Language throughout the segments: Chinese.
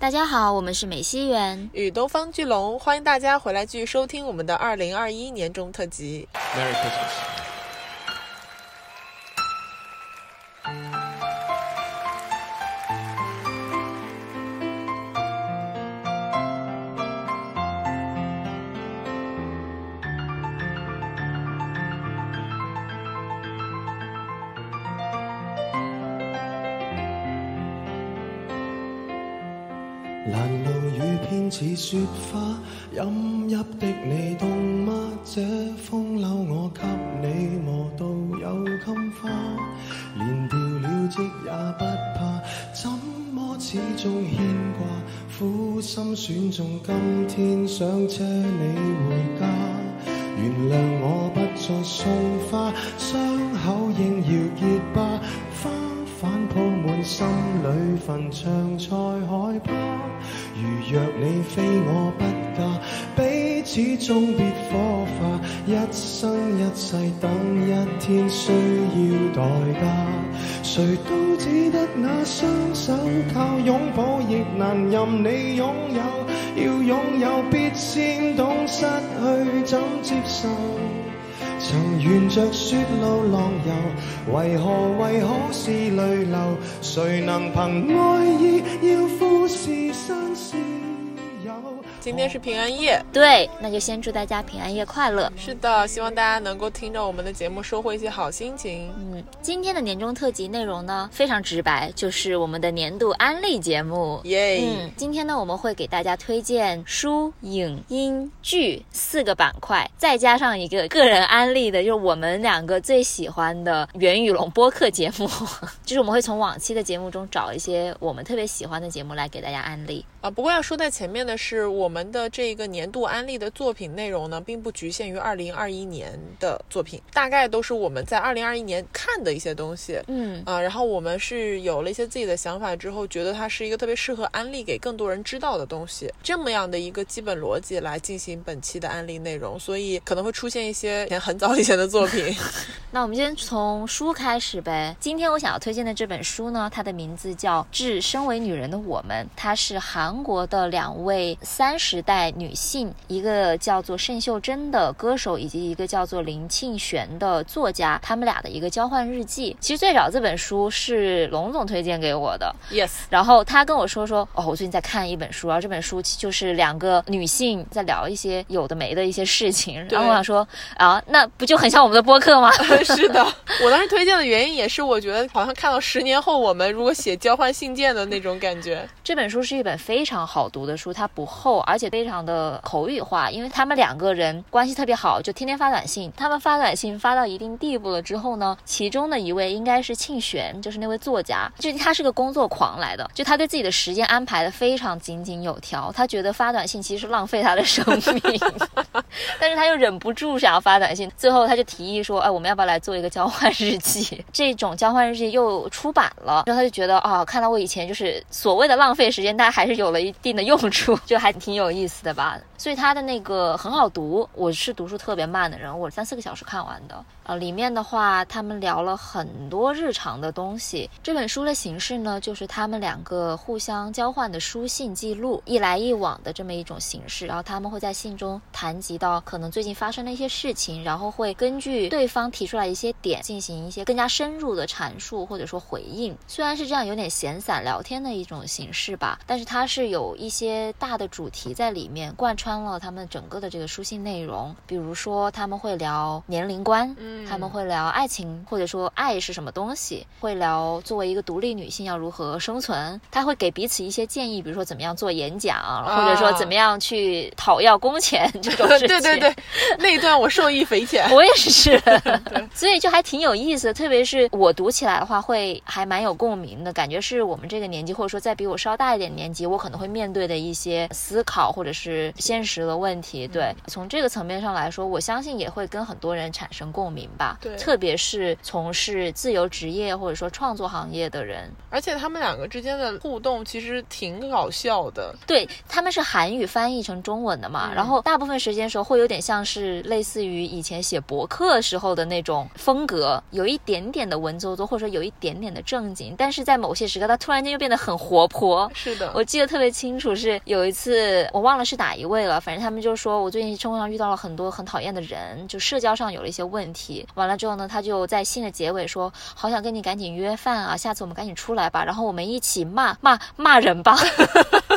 大家好，我们是美西园与东方巨龙，欢迎大家回来继续收听我们的二零二一年中特辑。Merry Christmas。雪路浪游，为何为好事泪流？谁能凭爱今天是平安夜，对，那就先祝大家平安夜快乐。是的，希望大家能够听着我们的节目，收获一些好心情。嗯，今天的年终特辑内容呢，非常直白，就是我们的年度安利节目。耶！嗯，今天呢，我们会给大家推荐书、影、音、剧四个板块，再加上一个个人安利的，就是我们两个最喜欢的袁宇龙播客节目。就是我们会从往期的节目中找一些我们特别喜欢的节目来给大家安利。啊，不过要说在前面的是我。我们的这个年度安利的作品内容呢，并不局限于二零二一年的作品，大概都是我们在二零二一年看的一些东西。嗯啊，然后我们是有了一些自己的想法之后，觉得它是一个特别适合安利给更多人知道的东西，这么样的一个基本逻辑来进行本期的安利内容，所以可能会出现一些很早以前的作品。那我们先从书开始呗。今天我想要推荐的这本书呢，它的名字叫《致身为女人的我们》，它是韩国的两位三。时代女性，一个叫做盛秀珍的歌手，以及一个叫做林庆璇的作家，他们俩的一个交换日记。其实最早这本书是龙总推荐给我的，yes。然后他跟我说说，哦，我最近在看一本书，然后这本书就是两个女性在聊一些有的没的一些事情。然后我想说，啊，那不就很像我们的播客吗？是的，我当时推荐的原因也是，我觉得好像看到十年后我们如果写交换信件的那种感觉。这本书是一本非常好读的书，它不厚。而且非常的口语化，因为他们两个人关系特别好，就天天发短信。他们发短信发到一定地步了之后呢，其中的一位应该是庆玄，就是那位作家，就他是个工作狂来的，就他对自己的时间安排的非常井井有条。他觉得发短信其实是浪费他的生命，但是他又忍不住想要发短信。最后他就提议说：“哎，我们要不要来做一个交换日记？这种交换日记又出版了。”然后他就觉得啊，看到我以前就是所谓的浪费时间，但还是有了一定的用处，就还挺有意思。的吧，所以他的那个很好读。我是读书特别慢的人，我三四个小时看完的。呃，里面的话，他们聊了很多日常的东西。这本书的形式呢，就是他们两个互相交换的书信记录，一来一往的这么一种形式。然后他们会在信中谈及到可能最近发生的一些事情，然后会根据对方提出来一些点进行一些更加深入的阐述或者说回应。虽然是这样有点闲散聊天的一种形式吧，但是它是有一些大的主题在里面贯穿了他们整个的这个书信内容。比如说他们会聊年龄观，嗯。他们会聊爱情，或者说爱是什么东西，会聊作为一个独立女性要如何生存。他会给彼此一些建议，比如说怎么样做演讲，或者说怎么样去讨要工钱 这种事情。对对对，那一段我受益匪浅。我也是，所以就还挺有意思的。特别是我读起来的话，会还蛮有共鸣的感觉，是我们这个年纪，或者说再比我稍大一点年纪，我可能会面对的一些思考或者是现实的问题。对，从这个层面上来说，我相信也会跟很多人产生共鸣。情吧。对特别是从事自由职业或者说创作行业的人，而且他们两个之间的互动其实挺搞笑的。对他们是韩语翻译成中文的嘛，嗯然后大部分时间时候会有点像是类似于以前写博客时候的那种风格，有一点点的文绉绉，或者说有一点点的正经，但是在某些时刻，他突然间又变得很活泼。是的，我记得特别清楚，是有一次我忘了是哪一位了，反正他们就说我最近生活上遇到了很多很讨厌的人，就社交上有了一些问题。完了之后呢，他就在信的结尾说，好想跟你赶紧约饭啊，下次我们赶紧出来吧，然后我们一起骂骂骂人吧。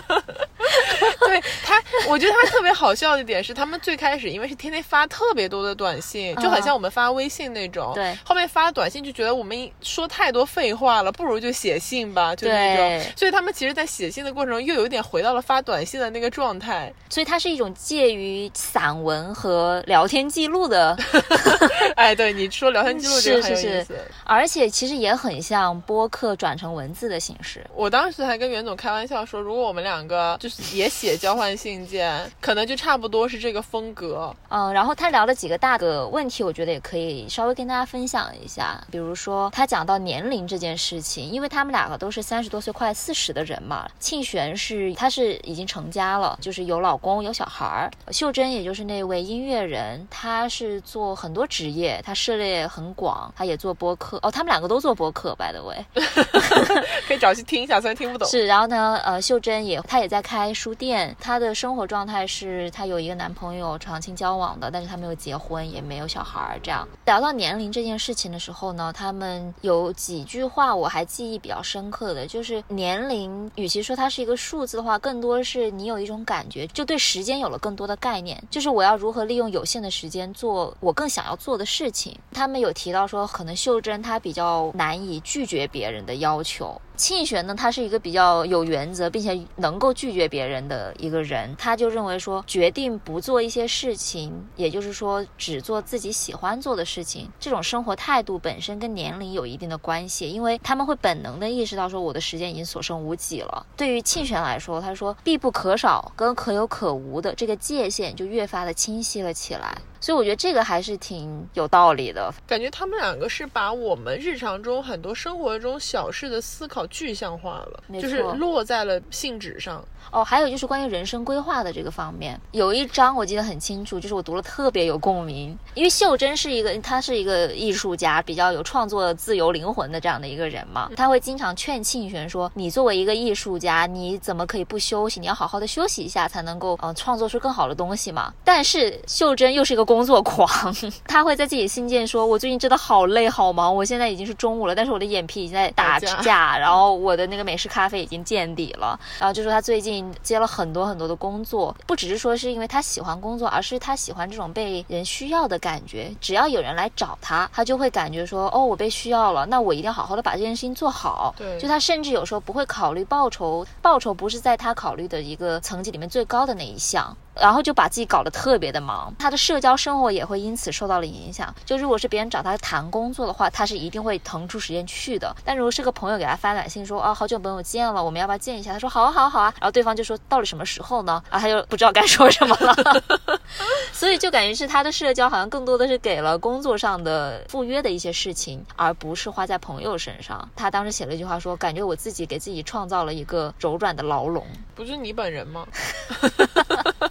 对他，我觉得他特别好笑的一点是，他们最开始因为是天天发特别多的短信，就很像我们发微信那种。对后面发短信就觉得我们说太多废话了，不如就写信吧，就那种对。所以他们其实，在写信的过程中，又有一点回到了发短信的那个状态。所以它是一种介于散文和聊天记录的，哎，对你说聊天记录这个很有意思。而且其实也很像播客转成文字的形式。我当时还跟袁总开玩笑说，如果我们两个就是也写交换信件，可能就差不多是这个风格。嗯，然后他聊了几个大的问题，我觉得也可以稍微跟大家分享一下。比如说，他讲到年龄这件事情，因为他们两个都是三十多岁、快四十的人嘛。庆璇是他是已经成家了，就是有老公有小孩儿。秀珍也就是那位音乐人，她是做很多职业，她涉猎很广，她也做播客。哦，他们两个都做播客，by the way。可以找去听一下，虽然听不懂。是，然后呢，呃，秀珍也她也在开书店，她的生活状态是她有一个男朋友长期交往的，但是她没有结婚，也没有小孩儿。这样聊到年龄这件事情的时候呢，他们有几句话我还记忆比较深刻的，就是年龄，与其说它是一个数字的话，更多是你有一种感觉，就对时间有了更多的概念，就是我要如何利用有限的时间做我更想要做的事情。他们有提到说，可能秀珍她比较难以拒绝别人的要求。庆璇呢，他是一个比较有原则，并且能够拒绝别人的一个人。他就认为说，决定不做一些事情，也就是说只做自己喜欢做的事情，这种生活态度本身跟年龄有一定的关系，因为他们会本能的意识到说，我的时间已经所剩无几了。对于庆璇来说，他说必不可少跟可有可无的这个界限就越发的清晰了起来。所以我觉得这个还是挺有道理的。感觉他们两个是把我们日常中很多生活中小事的思考具象化了，就是落在了信纸上。哦，还有就是关于人生规划的这个方面，有一章我记得很清楚，就是我读了特别有共鸣，因为秀珍是一个，她是一个艺术家，比较有创作自由灵魂的这样的一个人嘛，他会经常劝庆玄说，你作为一个艺术家，你怎么可以不休息？你要好好的休息一下，才能够呃创作出更好的东西嘛。但是秀珍又是一个工作狂，他会在自己信件说，我最近真的好累好忙，我现在已经是中午了，但是我的眼皮已经在打架，然后我的那个美式咖啡已经见底了，然后就说他最近接了很多很多的工作，不只是说是因为他喜欢工作，而是他喜欢这种被人需要的感觉。只要有人来找他，他就会感觉说，哦，我被需要了，那我一定要好好的把这件事情做好。对就他甚至有时候不会考虑报酬，报酬不是在他考虑的一个层级里面最高的那一项。然后就把自己搞得特别的忙，他的社交生活也会因此受到了影响。就如果是别人找他谈工作的话，他是一定会腾出时间去的。但如果是个朋友给他发短信说啊，好久没有见了，我们要不要见一下？他说好啊好啊好啊，然后对方就说到底什么时候呢？然 后他就不知道该说什么了。所以就感觉是他的社交好像更多的是给了工作上的赴约的一些事情，而不是花在朋友身上。他当时写了一句话说，感觉我自己给自己创造了一个柔软的牢笼。不是你本人吗？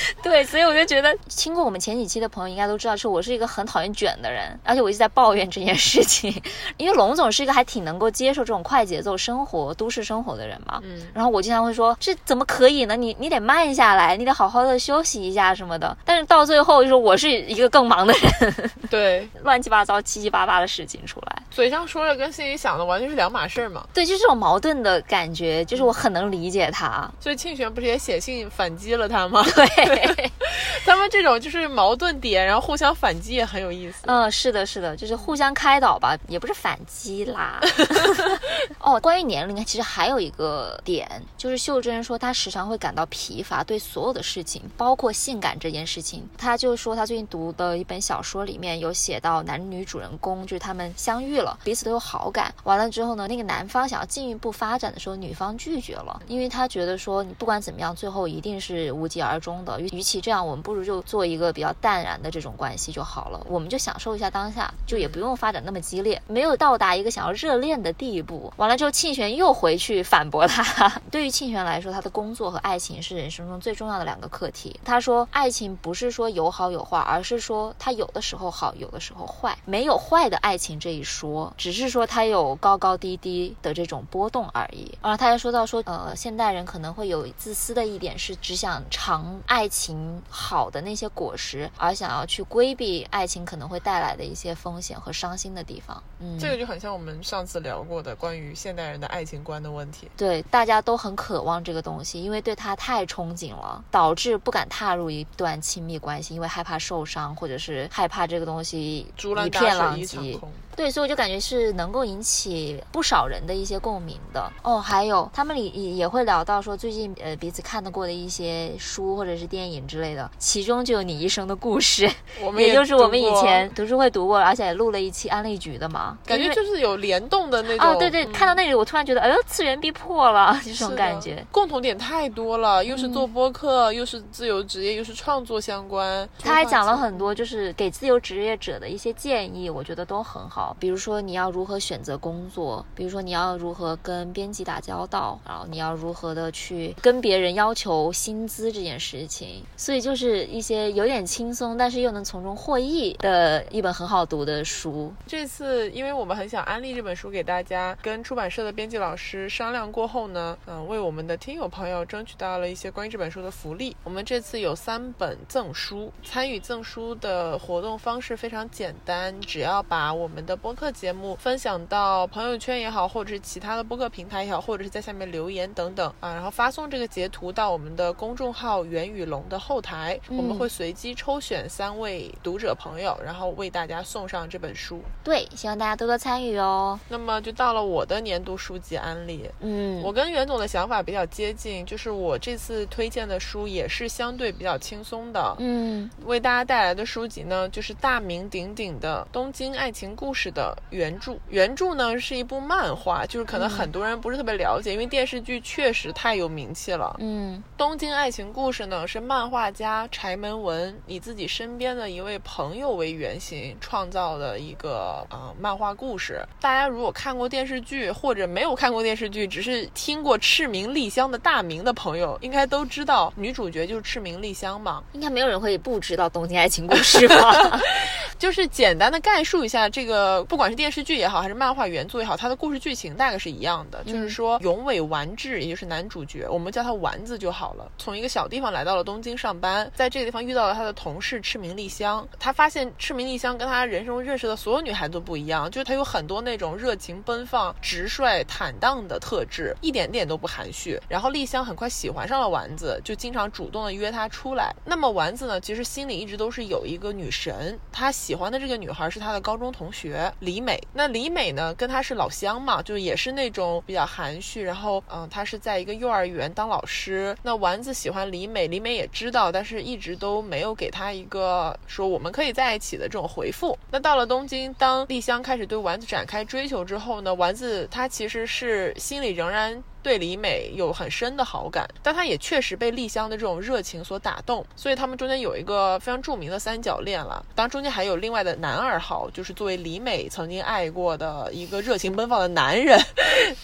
对，所以我就觉得，听过我们前几期的朋友应该都知道，是我是一个很讨厌卷的人，而且我一直在抱怨这件事情。因为龙总是一个还挺能够接受这种快节奏生活、都市生活的人嘛。嗯，然后我经常会说，这怎么可以呢？你你得慢下来，你得好好的休息一下什么的。但是到最后，就是我是一个更忙的人，对，乱七八糟、七七八八的事情出来。嘴上说着跟心里想的完全是两码事儿嘛。对，就是这种矛盾的感觉，就是我很能理解他。所以庆璇不是也写信反击了他吗？对。对 他们这种就是矛盾点，然后互相反击也很有意思。嗯，是的，是的，就是互相开导吧，也不是反击啦。哦，关于年龄，其实还有一个点，就是秀珍说她时常会感到疲乏，对所有的事情，包括性感这件事情，她就说她最近读的一本小说里面有写到男女主人公就是他们相遇了，彼此都有好感，完了之后呢，那个男方想要进一步发展的时候，女方拒绝了，因为她觉得说你不管怎么样，最后一定是无疾而终的，与与其这样，我们不。如就做一个比较淡然的这种关系就好了，我们就享受一下当下，就也不用发展那么激烈，没有到达一个想要热恋的地步。完了之后，庆玄又回去反驳他。对于庆玄来说，他的工作和爱情是人生中最重要的两个课题。他说，爱情不是说有好有坏，而是说他有的时候好，有的时候坏，没有坏的爱情这一说，只是说他有高高低低的这种波动而已。然后他还说到说，呃，现代人可能会有自私的一点是只想尝爱情好的那些果实，而想要去规避爱情可能会带来的一些风险和伤心的地方。嗯，这个就很像我们上次聊过的关于现代人的爱情观的问题。对，大家都很渴望这个东西，因为对他太憧憬了，导致不敢踏入一段亲密关系，因为害怕受伤，或者是害怕这个东西一片狼藉。对，所以我就感觉是能够引起不少人的一些共鸣的哦。还有他们里也会聊到说，最近呃彼此看得过的一些书或者是电影之类的，其中就有你一生的故事，也就是我们以前读书会读过，而且也录了一期安利局的嘛，感觉就是有联动的那种。哦，对对，看到那里我突然觉得，哎呦，次元壁破了，这种感觉。共同点太多了，又是做播客，又是自由职业，又是创作相关。他还讲了很多，就是给自由职业者的一些建议，我觉得都很好。比如说你要如何选择工作，比如说你要如何跟编辑打交道，然后你要如何的去跟别人要求薪资这件事情，所以就是一些有点轻松，但是又能从中获益的一本很好读的书。这次因为我们很想安利这本书给大家，跟出版社的编辑老师商量过后呢，嗯，为我们的听友朋友争取到了一些关于这本书的福利。我们这次有三本赠书，参与赠书的活动方式非常简单，只要把我们的播客。节目分享到朋友圈也好，或者是其他的播客平台也好，或者是在下面留言等等啊，然后发送这个截图到我们的公众号“袁宇龙”的后台，我们会随机抽选三位读者朋友，然后为大家送上这本书。对，希望大家多多参与哦。那么就到了我的年度书籍安利。嗯，我跟袁总的想法比较接近，就是我这次推荐的书也是相对比较轻松的。嗯，为大家带来的书籍呢，就是大名鼎鼎的《东京爱情故事》的。原著原著呢是一部漫画，就是可能很多人不是特别了解，因为电视剧确实太有名气了。嗯，东京爱情故事呢是漫画家柴门文以自己身边的一位朋友为原型创造的一个呃漫画故事。大家如果看过电视剧或者没有看过电视剧，只是听过赤名莉香的大名的朋友，应该都知道女主角就是赤名莉香嘛。应该没有人会不知道东京爱情故事吧？就是简单的概述一下这个，不管是电视剧也好，还是漫画原作也好，它的故事剧情大概是一样的。就是说，永尾丸治，也就是男主角，我们叫他丸子就好了。从一个小地方来到了东京上班，在这个地方遇到了他的同事赤名莉香。他发现赤名莉香跟他人生中认识的所有女孩子都不一样，就是他有很多那种热情奔放、直率坦荡的特质，一点点都不含蓄。然后丽香很快喜欢上了丸子，就经常主动的约他出来。那么丸子呢，其实心里一直都是有一个女神，他喜欢的这个女孩是他的高中同学李美。那李美呢，跟他是老乡嘛，就也是那种比较含蓄。然后，嗯，他是在一个幼儿园当老师。那丸子喜欢李美，李美也知道，但是一直都没有给他一个说我们可以在一起的这种回复。那到了东京，当丽香开始对丸子展开追求之后呢，丸子他其实是心里仍然。对李美有很深的好感，但他也确实被丽香的这种热情所打动，所以他们中间有一个非常著名的三角恋了。当，中间还有另外的男二号，就是作为李美曾经爱过的一个热情奔放的男人，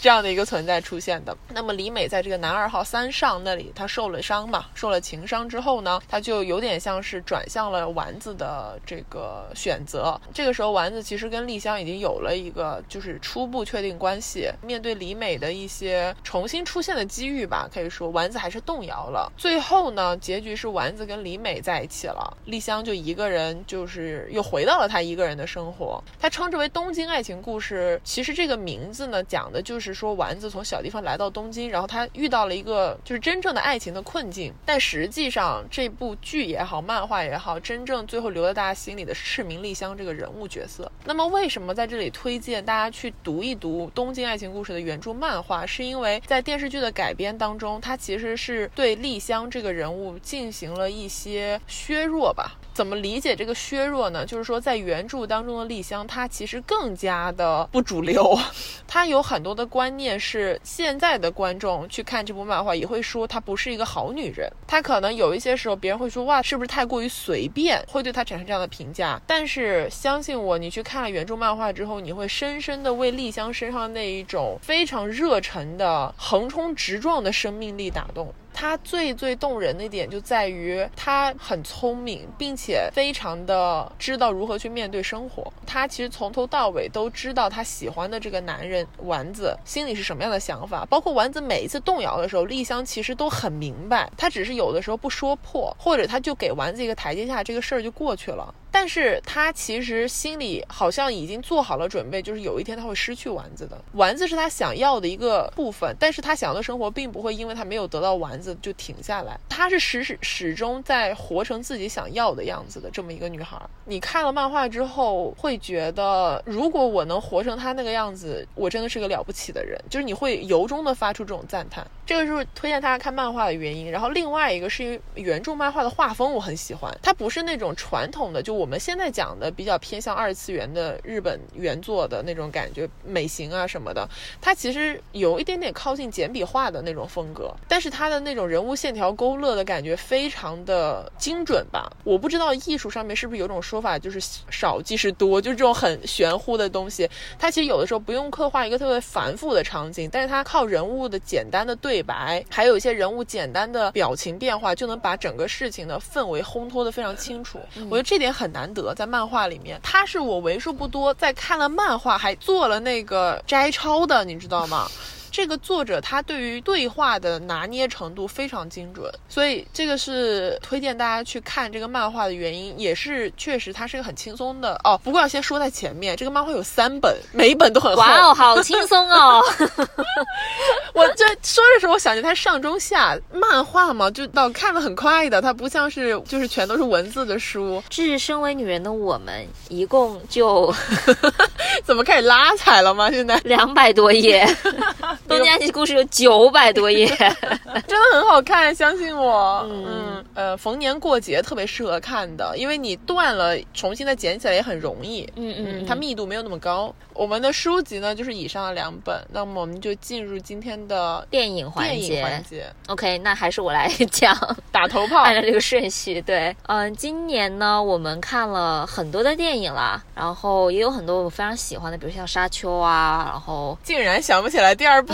这样的一个存在出现的。那么李美在这个男二号三上那里，他受了伤嘛，受了情伤之后呢，他就有点像是转向了丸子的这个选择。这个时候，丸子其实跟丽香已经有了一个就是初步确定关系。面对李美的一些。重新出现的机遇吧，可以说丸子还是动摇了。最后呢，结局是丸子跟李美在一起了，丽香就一个人，就是又回到了她一个人的生活。他称之为东京爱情故事。其实这个名字呢，讲的就是说丸子从小地方来到东京，然后她遇到了一个就是真正的爱情的困境。但实际上这部剧也好，漫画也好，真正最后留在大家心里的是赤名丽香这个人物角色。那么为什么在这里推荐大家去读一读东京爱情故事的原著漫画？是因为在电视剧的改编当中，他其实是对丽香这个人物进行了一些削弱吧。怎么理解这个削弱呢？就是说，在原著当中的丽香，她其实更加的不主流，她有很多的观念是现在的观众去看这部漫画也会说她不是一个好女人。她可能有一些时候别人会说哇，是不是太过于随便，会对她产生这样的评价。但是相信我，你去看了原著漫画之后，你会深深的为丽香身上那一种非常热忱的横冲直撞的生命力打动。他最最动人的一点就在于他很聪明，并且非常的知道如何去面对生活。他其实从头到尾都知道他喜欢的这个男人丸子心里是什么样的想法，包括丸子每一次动摇的时候，丽香其实都很明白。他只是有的时候不说破，或者他就给丸子一个台阶下，这个事儿就过去了。但是他其实心里好像已经做好了准备，就是有一天他会失去丸子的。丸子是他想要的一个部分，但是他想要的生活并不会因为他没有得到丸子就停下来。他是始始始终在活成自己想要的样子的这么一个女孩。你看了漫画之后，会觉得如果我能活成她那个样子，我真的是个了不起的人。就是你会由衷的发出这种赞叹。这个是推荐大家看漫画的原因。然后另外一个是因为原著漫画的画风我很喜欢，它不是那种传统的就我。我们现在讲的比较偏向二次元的日本原作的那种感觉，美型啊什么的，它其实有一点点靠近简笔画的那种风格，但是它的那种人物线条勾勒的感觉非常的精准吧。我不知道艺术上面是不是有种说法，就是少即是多，就是这种很玄乎的东西。它其实有的时候不用刻画一个特别繁复的场景，但是它靠人物的简单的对白，还有一些人物简单的表情变化，就能把整个事情的氛围烘托的非常清楚。我觉得这点很。难得在漫画里面，他是我为数不多在看了漫画还做了那个摘抄的，你知道吗？这个作者他对于对话的拿捏程度非常精准，所以这个是推荐大家去看这个漫画的原因，也是确实它是一个很轻松的哦。不过要先说在前面，这个漫画有三本，每一本都很厚。哇哦，好轻松哦！我这说着说，我想起它上中下漫画嘛，就到看的很快的，它不像是就是全都是文字的书。这是身为女人的我们，一共就 怎么开始拉踩了吗？现在两百多页。东京爱情故事有九百多页，真的很好看，相信我。嗯呃，逢年过节特别适合看的，因为你断了，重新再捡起来也很容易。嗯嗯，它密度没有那么高。我们的书籍呢，就是以上的两本，那么我们就进入今天的电影环节。环节，OK，那还是我来讲 打头炮，按照这个顺序。对，嗯，今年呢，我们看了很多的电影了，然后也有很多我非常喜欢的，比如像《沙丘》啊，然后竟然想不起来第二部。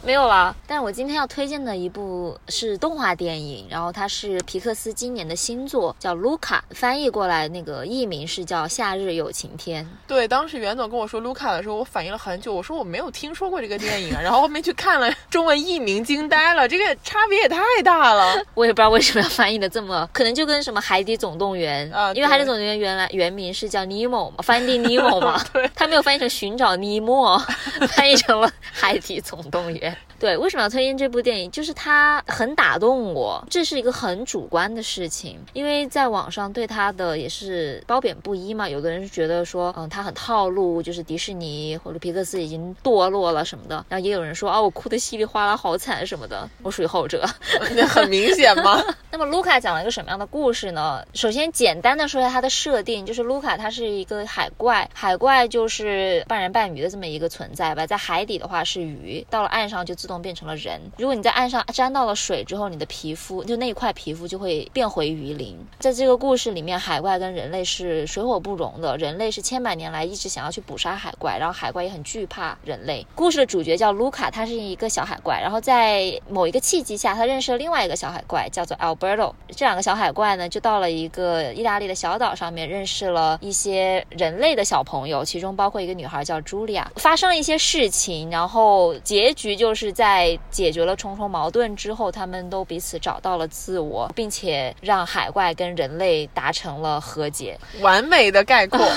没有了，但是我今天要推荐的一部是动画电影，然后它是皮克斯今年的新作，叫《卢卡》，翻译过来那个译名是叫《夏日有晴天》。对，当时袁总跟我说《卢卡》的时候，我反应了很久，我说我没有听说过这个电影，然后后面去看了中文译名，惊呆了，这个差别也太大了。我也不知道为什么要翻译的这么，可能就跟什么《海底总动员》啊，因为《海底总动员》原来原名是叫尼莫，翻译尼莫嘛，对，他没有翻译成寻找尼莫，翻译成了《海底总动员》。对，为什么要推荐这部电影？就是它很打动我，这是一个很主观的事情，因为在网上对它的也是褒贬不一嘛。有的人是觉得说，嗯，它很套路，就是迪士尼或者皮克斯已经堕落了什么的。然后也有人说，啊，我哭的稀里哗啦，好惨什么的。我属于后者，那很明显吗？那么卢卡讲了一个什么样的故事呢？首先简单的说一下它的设定，就是卢卡他是一个海怪，海怪就是半人半鱼的这么一个存在吧，在海底的话是鱼，到了岸上就自动变成了人。如果你在岸上沾到了水之后，你的皮肤就那一块皮肤就会变回鱼鳞。在这个故事里面，海怪跟人类是水火不容的。人类是千百年来一直想要去捕杀海怪，然后海怪也很惧怕人类。故事的主角叫卢卡，他是一个小海怪。然后在某一个契机下，他认识了另外一个小海怪，叫做 Alberto。这两个小海怪呢，就到了一个意大利的小岛上面，认识了一些人类的小朋友，其中包括一个女孩叫茱莉亚。发生了一些事情，然后结局就是在。解决了重重矛盾之后，他们都彼此找到了自我，并且让海怪跟人类达成了和解。完美的概括。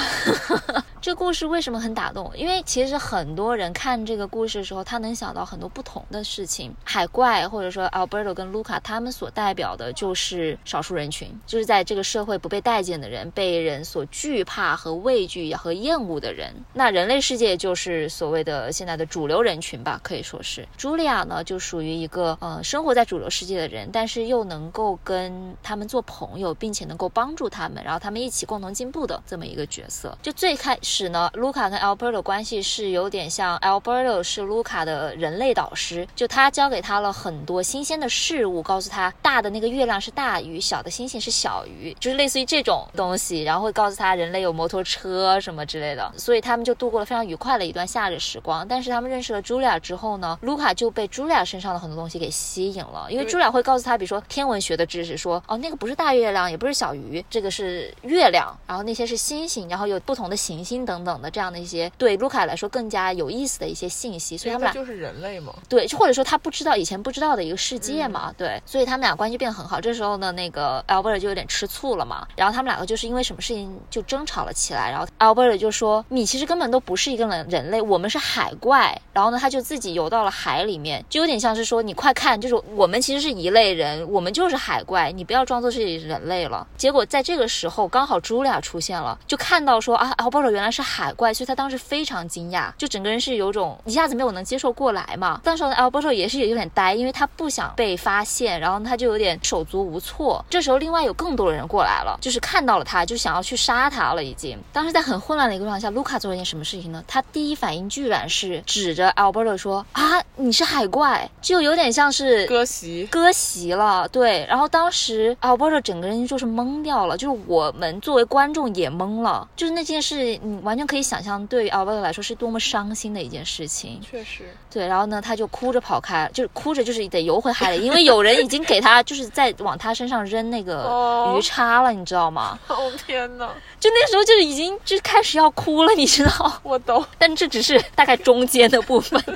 这故事为什么很打动？因为其实很多人看这个故事的时候，他能想到很多不同的事情。海怪或者说 Alberto 跟 Luca 他们所代表的就是少数人群，就是在这个社会不被待见的人，被人所惧怕和畏惧和厌恶的人。那人类世界就是所谓的现在的主流人群吧，可以说是。茱莉亚呢，就属于一个呃生活在主流世界的人，但是又能够跟他们做朋友，并且能够帮助他们，然后他们一起共同进步的这么一个角色。就最开始呢，卢卡跟 Alberto 关系是有点像 Alberto 是卢卡的人类导师，就他教给他了很多新鲜的事物，告诉他大的那个月亮是大鱼，小的星星是小鱼，就是类似于这种东西，然后会告诉他人类有摩托车什么之类的，所以他们就度过了非常愉快的一段夏日时光。但是他们认识了茱莉亚之后呢，卢卡就被茱莉亚身上的很多东西给吸引了，因为茱莉亚会告诉他，比如说天文学的知识，说哦那个不是大月亮，也不是小鱼，这个是月亮，然后那些是星星，然后有不同的行星等等的这样的一些对卢卡来说更加有意思的一些信息，所以他们俩就是人类嘛，对，或者说他不知道以前不知道的一个世界嘛，对，所以他们俩关系变得很好。这时候呢，那个 Albert 就有点吃醋了嘛，然后他们两个就是因为什么事情就争吵了起来，然后 Albert 就说你其实根本都不是一个人人类，我们是海怪。然后呢，他就自己游到了海海里面，就有点像是说你快看，就是我们其实是一类人，我们就是海怪，你不要装作是人类了。结果在这个时候，刚好茱莉亚出现了，就看到说啊，Albert 原来是海怪，所以他当时非常惊讶，就整个人是有种一下子没有能接受过来嘛。当时呢，Albert 也是有点呆，因为他不想被发现，然后他就有点手足无措。这时候，另外有更多的人过来了，就是看到了他，就想要去杀他了。已经，当时在很混乱的一个状态下，卢卡做了一件什么事情呢？他第一反应居然是指着 Albert 说啊，你是海怪，就有点像是割席割席了。对，然后当时 Albert 整个人就是懵掉了，就是我们作为观众也懵了，就是那件事，你完全可以想象，对于 Albert 来说是多么伤心的一件事情。确实，对，然后呢，他就哭着跑开，就是哭着就是得游回海里，因为有人已经给他就是在往他身上扔那个鱼叉了，你知道吗？哦天哪！就那时候就已经就开始要哭了，你知道？我懂，但这只是大概中间的部分。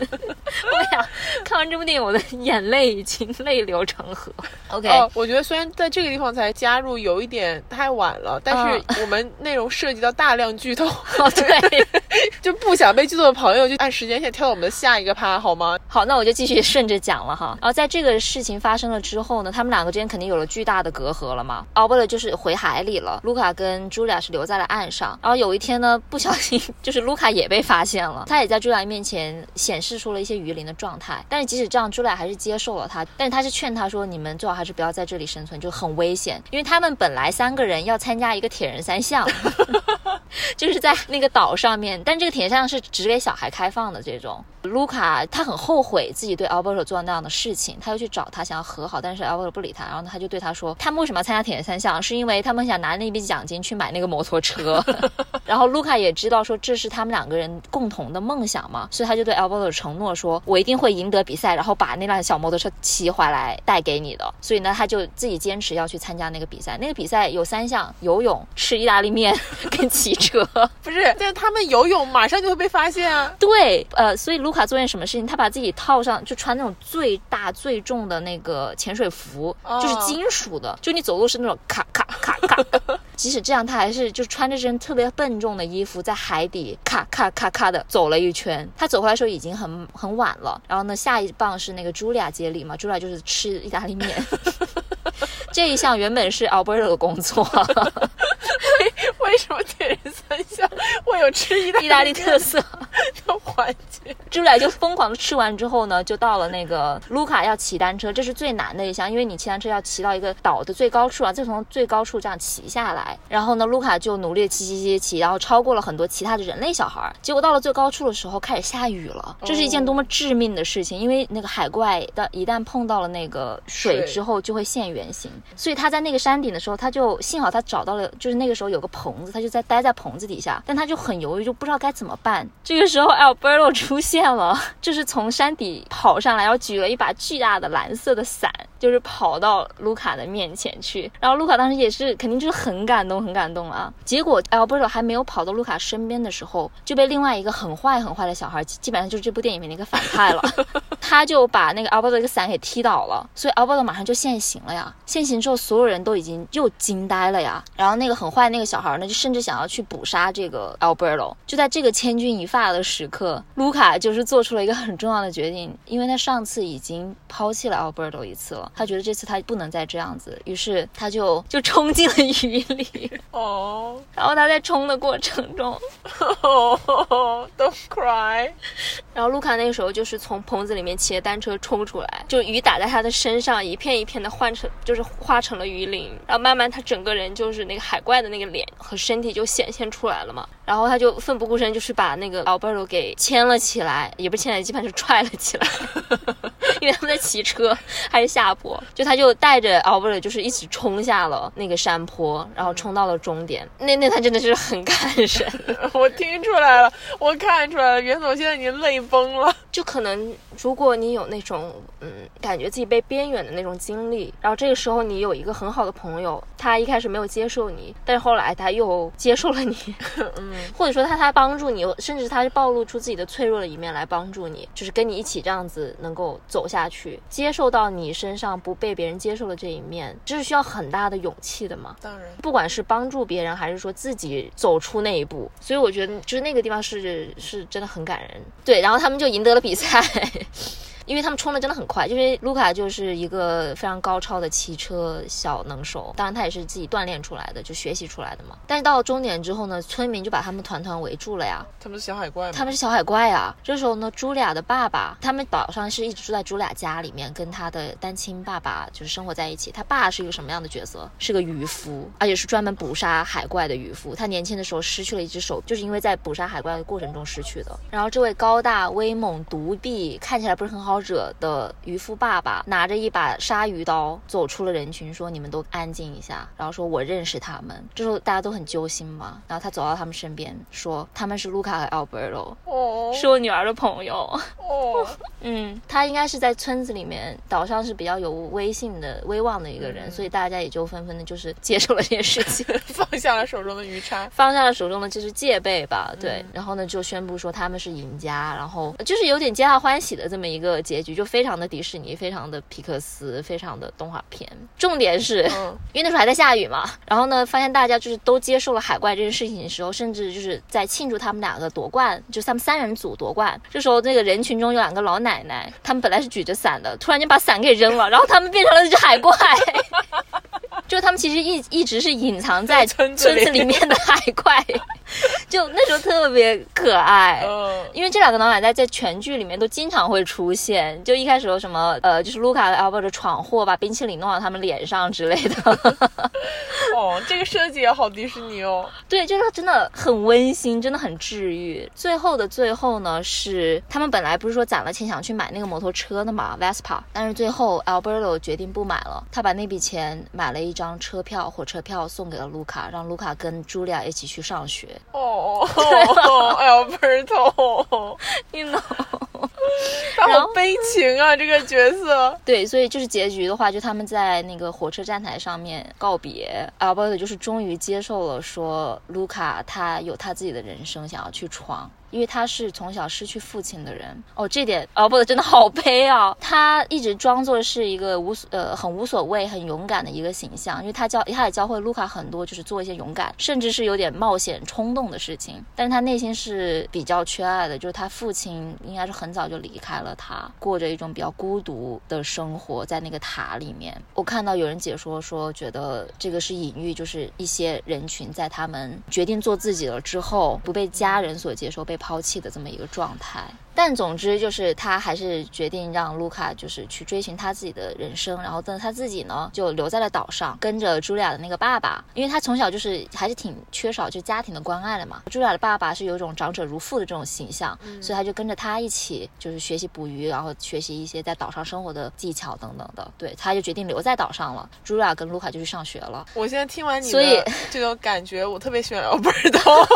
我想看完这部电影，我的眼泪已经泪流成河。OK，哦，我觉得虽然在这个地方才加入有一点太晚了，但是我们内容涉及到大量剧透，哦，对，就不想被剧透的朋友就按时间线跳到我们的下一个趴好吗？好，那我就继续顺着讲了哈。然后在这个事情发生了之后呢，他们两个之间肯定有了巨大的隔阂了嘛。奥贝勒就是回海里了，卢卡跟茱莉亚是留在了岸上。然后有一天呢，不小心 就是卢卡也被发现了，他也在茱莉亚面前显示出了一些鱼鳞的状态。但是即使这样，朱莉还是接受了他，但是他是劝他说：“你们最好还是不要在这里生存，就很危险，因为他们本来三个人要参加一个铁人三项，就是在那个岛上面，但这个铁人三项是只给小孩开放的这种。卢卡他很后悔自己对 Alberto 做那样的事情，他又去找他想要和好，但是 Alberto 不理他，然后他就对他说，他们为什么要参加铁人三项，是因为他们想拿那笔奖金去买那个摩托车。然后卢卡也知道说这是他们两个人共同的梦想嘛，所以他就对 Alberto 承诺说，我一定会赢得比赛，然后把那辆小摩托车骑回来带给你的。所以呢，他就自己坚持要去参加那个比赛。那个比赛有三项：游泳、吃意大利面跟骑车。不是，但是他们游泳马上就会被发现啊。对，呃，所以卢卡做件什么事情？他把自己套上，就穿那种最大最重的那个潜水服，就是金属的，就你走路是那种咔咔咔咔。即使这样，他还是就穿着这身特别笨重的衣服，在海底咔咔咔咔的走了一圈。他走回来的时候已经很很晚了。然后呢，下一棒是那个茱莉亚接力嘛，茱莉亚就是吃意大利面。这一项原本是 Alberto 的工作。为什么铁人三项会有吃意大意大利特色 的环节？朱莉亚就疯狂的吃完之后呢，就到了那个卢卡要骑单车，这是最难的一项，因为你骑单车要骑到一个岛的最高处啊，再从最高处这样骑下来。然后呢，卢卡就努力骑骑骑骑，然后超过了很多其他的人类小孩。结果到了最高处的时候，开始下雨了。这是一件多么致命的事情，因为那个海怪的一旦碰到了那个水之后，就会现原形。所以他在那个山顶的时候，他就幸好他找到了，就是那个时候有个棚子，他就在待在棚子底下，但他就很犹豫，就不知道该怎么办。这个时候，Alberto 出现。了，就是从山底跑上来，然后举了一把巨大的蓝色的伞，就是跑到卢卡的面前去。然后卢卡当时也是肯定就是很感动，很感动啊。结果 Alberto 还没有跑到卢卡身边的时候，就被另外一个很坏很坏的小孩，基本上就是这部电影里面的一个反派了，他就把那个 Alberto 的一个伞给踢倒了，所以 Alberto 马上就现形了呀。现形之后，所有人都已经又惊呆了呀。然后那个很坏那个小孩呢，就甚至想要去捕杀这个 Alberto。就在这个千钧一发的时刻，卢卡就是做出了一个很重要的决定，因为他上次已经抛弃了 Alberto 一次了，他觉得这次他不能再这样子，于是他就就冲进了雨里。哦，然后他在冲的过程中，哦，Don't cry。然后卢卡那个时候就是从棚子里面骑着单车冲出来，就雨打在他的身上，一片一片的换成就是化成了雨淋，然后慢慢他整个人就是那个海怪的那个脸和身体就显现出来了嘛。然后他就奋不顾身，就是把那个 Alberto 给牵了起来，也不是牵来，基本上是踹了起来，因为他们在骑车还是下坡，就他就带着 Alberto 就是一起冲下了那个山坡，然后冲到了终点。那那他真的是很感人，我听出来了，我看出来了，袁总现在已经泪崩了。就可能如果你有那种嗯感觉自己被边缘的那种经历，然后这个时候你有一个很好的朋友，他一开始没有接受你，但是后来他又接受了你，嗯，或者说他他帮助你，甚至他是暴露出自己的脆弱的一面来帮助你，就是跟你一起这样子能够走下去，接受到你身上不被别人接受的这一面，这是需要很大的勇气的嘛。当然，不管是帮助别人，还是说自己走出那一步，所以我觉得就是那个地方是是真的很感人。对，然后他们就赢得了比赛。因为他们冲的真的很快，就是卢卡就是一个非常高超的骑车小能手，当然他也是自己锻炼出来的，就学习出来的嘛。但是到了终点之后呢，村民就把他们团团围住了呀。他们是小海怪吗？他们是小海怪啊。这时候呢，茱莉亚的爸爸，他们岛上是一直住在茱莉亚家里面，跟他的单亲爸爸就是生活在一起。他爸是一个什么样的角色？是个渔夫，而且是专门捕杀海怪的渔夫。他年轻的时候失去了一只手，就是因为在捕杀海怪的过程中失去的。然后这位高大威猛、独臂，看起来不是很好惹的渔夫爸爸，拿着一把鲨鱼刀走出了人群，说：“你们都安静一下。”然后说：“我认识他们。”这时候大家都很揪心嘛。然后他走到他们身边，说：“他们是卢卡和 Alberto，哦是我女儿的朋友。”哦，嗯，他应该是在村子里面，岛上是比较有威信的、威望的一个人，所以大家也就纷纷的，就是接受了这件事情，放下了手中的鱼叉。放下了手中的就是戒备吧，对，然后呢就宣布说他们是赢家，然后就是有点皆大欢喜的这么一个结局，就非常的迪士尼，非常的皮克斯，非常的动画片。重点是，嗯 因为那时候还在下雨嘛，然后呢，发现大家就是都接受了海怪这件事情的时候，甚至就是在庆祝他们两个夺冠，就是他们三人组夺冠。这时候，那个人群中有两个老奶奶，他们本来是举着伞的，突然间把伞给扔了，然后他们变成了一只海怪。就他们其实一一直是隐藏在村子里村子里面的海怪，就那时候特别可爱。嗯，因为这两个老奶奶在全剧里面都经常会出现，就一开始有什么呃，就是卢卡和 Albert 闯祸，把冰淇淋弄到他们脸上之类的。哦，这个设计也好迪士尼哦。对，就是真的很温馨，真的很治愈。最后的最后呢，是他们本来不是说攒了钱想去买那个摩托车的嘛，Vespa，但是最后 Alberto 决定不买了，他把那笔钱买了一张车票，火车票送给了卢卡，让卢卡跟茱莉亚一起去上学。哦哦，Alberto，You know。他好悲情啊，这个角色。对，所以就是结局的话，就他们在那个火车站台上面告别，Alberto 就是终于接受了说卢卡他有他自己的人生想要去闯。因为他是从小失去父亲的人哦，这点哦不真的好悲啊！他一直装作是一个无所呃很无所谓、很勇敢的一个形象，因为他教他也教会卢卡很多，就是做一些勇敢，甚至是有点冒险、冲动的事情。但是他内心是比较缺爱的，就是他父亲应该是很早就离开了他，过着一种比较孤独的生活，在那个塔里面。我看到有人解说说，觉得这个是隐喻，就是一些人群在他们决定做自己了之后，不被家人所接受，被抛弃的这么一个状态。但总之就是他还是决定让卢卡就是去追寻他自己的人生，然后但他自己呢就留在了岛上，跟着茱莉亚的那个爸爸，因为他从小就是还是挺缺少就家庭的关爱的嘛。茱莉亚的爸爸是有一种长者如父的这种形象，所以他就跟着他一起就是学习捕鱼，然后学习一些在岛上生活的技巧等等的。对，他就决定留在岛上了。茱莉亚跟卢卡就去上学了。我现在听完你所以的 这种感觉，我特别喜欢 Alberto，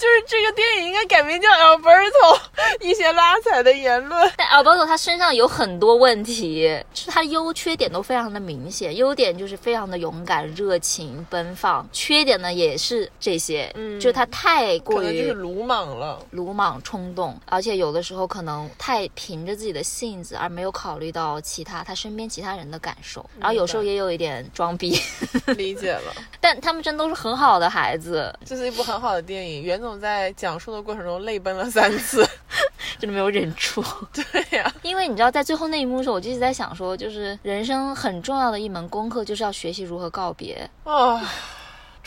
就是这个电影应该改名叫 Alberto，一些拉踩的言论。但 Alberto 他身上有很多问题，就是他的优缺点都非常的明显。优点就是非常的勇敢、热情、奔放；缺点呢也是这些，嗯就是他太过于鲁莽了。鲁莽冲动，而且有的时候可能太凭着自己的性子，而没有考虑到其他他身边其他人的感受，然后有时候也有一点装逼，理解了，但他们真都是很好的孩子，这是一部很好的电影。袁总在讲述的过程中泪奔了三次。真的没有忍住。对呀、因为你知道，在最后那一幕的时候，我就一直在想说，就是人生很重要的一门功课，就是要学习如何告别。哦